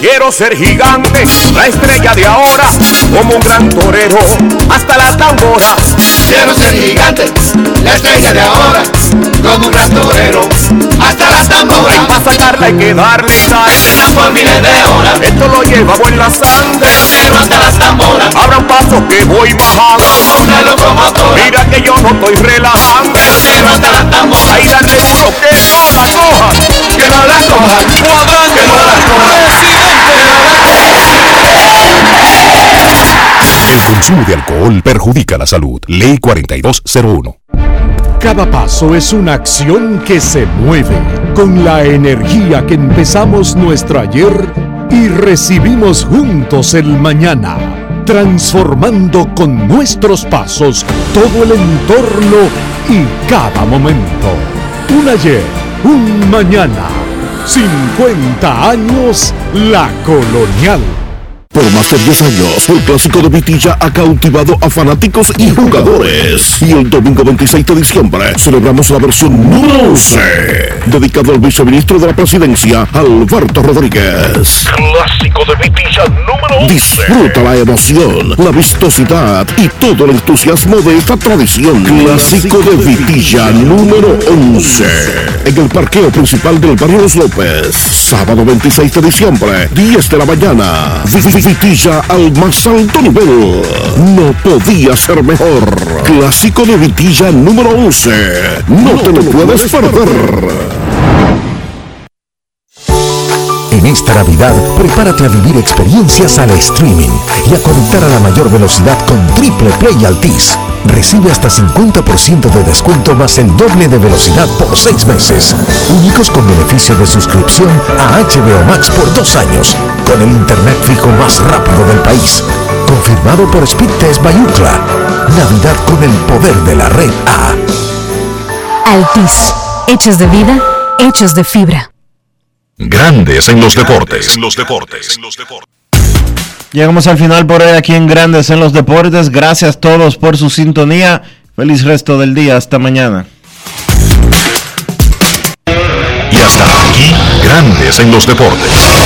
Quiero ser gigante, la estrella de ahora, como un gran torero, hasta las tamboras. Quiero ser gigante, la estrella de ahora, como un gran torero, hasta las tamboras. Para sacarla hay que darle y darle por miles de horas. Esto lo llevamos en la sangre, pero hasta las tamboras. Abra un paso que voy bajando, como una locomotora. Mira que yo no estoy relajando, pero hasta las tamboras. Ahí darle duro que no la cojan, que no la cojan, cuadrante que no la cojan. El consumo de alcohol perjudica la salud. Ley 4201. Cada paso es una acción que se mueve con la energía que empezamos nuestro ayer y recibimos juntos el mañana, transformando con nuestros pasos todo el entorno y cada momento. Un ayer, un mañana, 50 años la colonial. Por más de 10 años, el clásico de Vitilla ha cautivado a fanáticos y jugadores. Y el domingo 26 de diciembre celebramos la versión número 11, dedicado al viceministro de la presidencia, Alberto Rodríguez. Clásico de Vitilla número 11. Disfruta la emoción, la vistosidad y todo el entusiasmo de esta tradición. Clásico de Vitilla número 11. En el parqueo principal del barrio Los López. Sábado 26 de diciembre, 10 de la mañana. Vitilla al más alto nivel. No podía ser mejor. Clásico de Vitilla número 11. No te lo puedes perder. En esta Navidad, prepárate a vivir experiencias al streaming y a conectar a la mayor velocidad con Triple Play Altis. Recibe hasta 50% de descuento más el doble de velocidad por 6 meses. Únicos con beneficio de suscripción a HBO Max por 2 años, con el internet fijo más rápido del país. Confirmado por Speed Test Bayucla. Navidad con el poder de la red A. Altis. Hechos de vida, hechos de fibra. Grandes en los deportes. En los deportes. Llegamos al final por hoy aquí en Grandes en los Deportes. Gracias a todos por su sintonía. Feliz resto del día. Hasta mañana. Y hasta aquí, Grandes en los Deportes.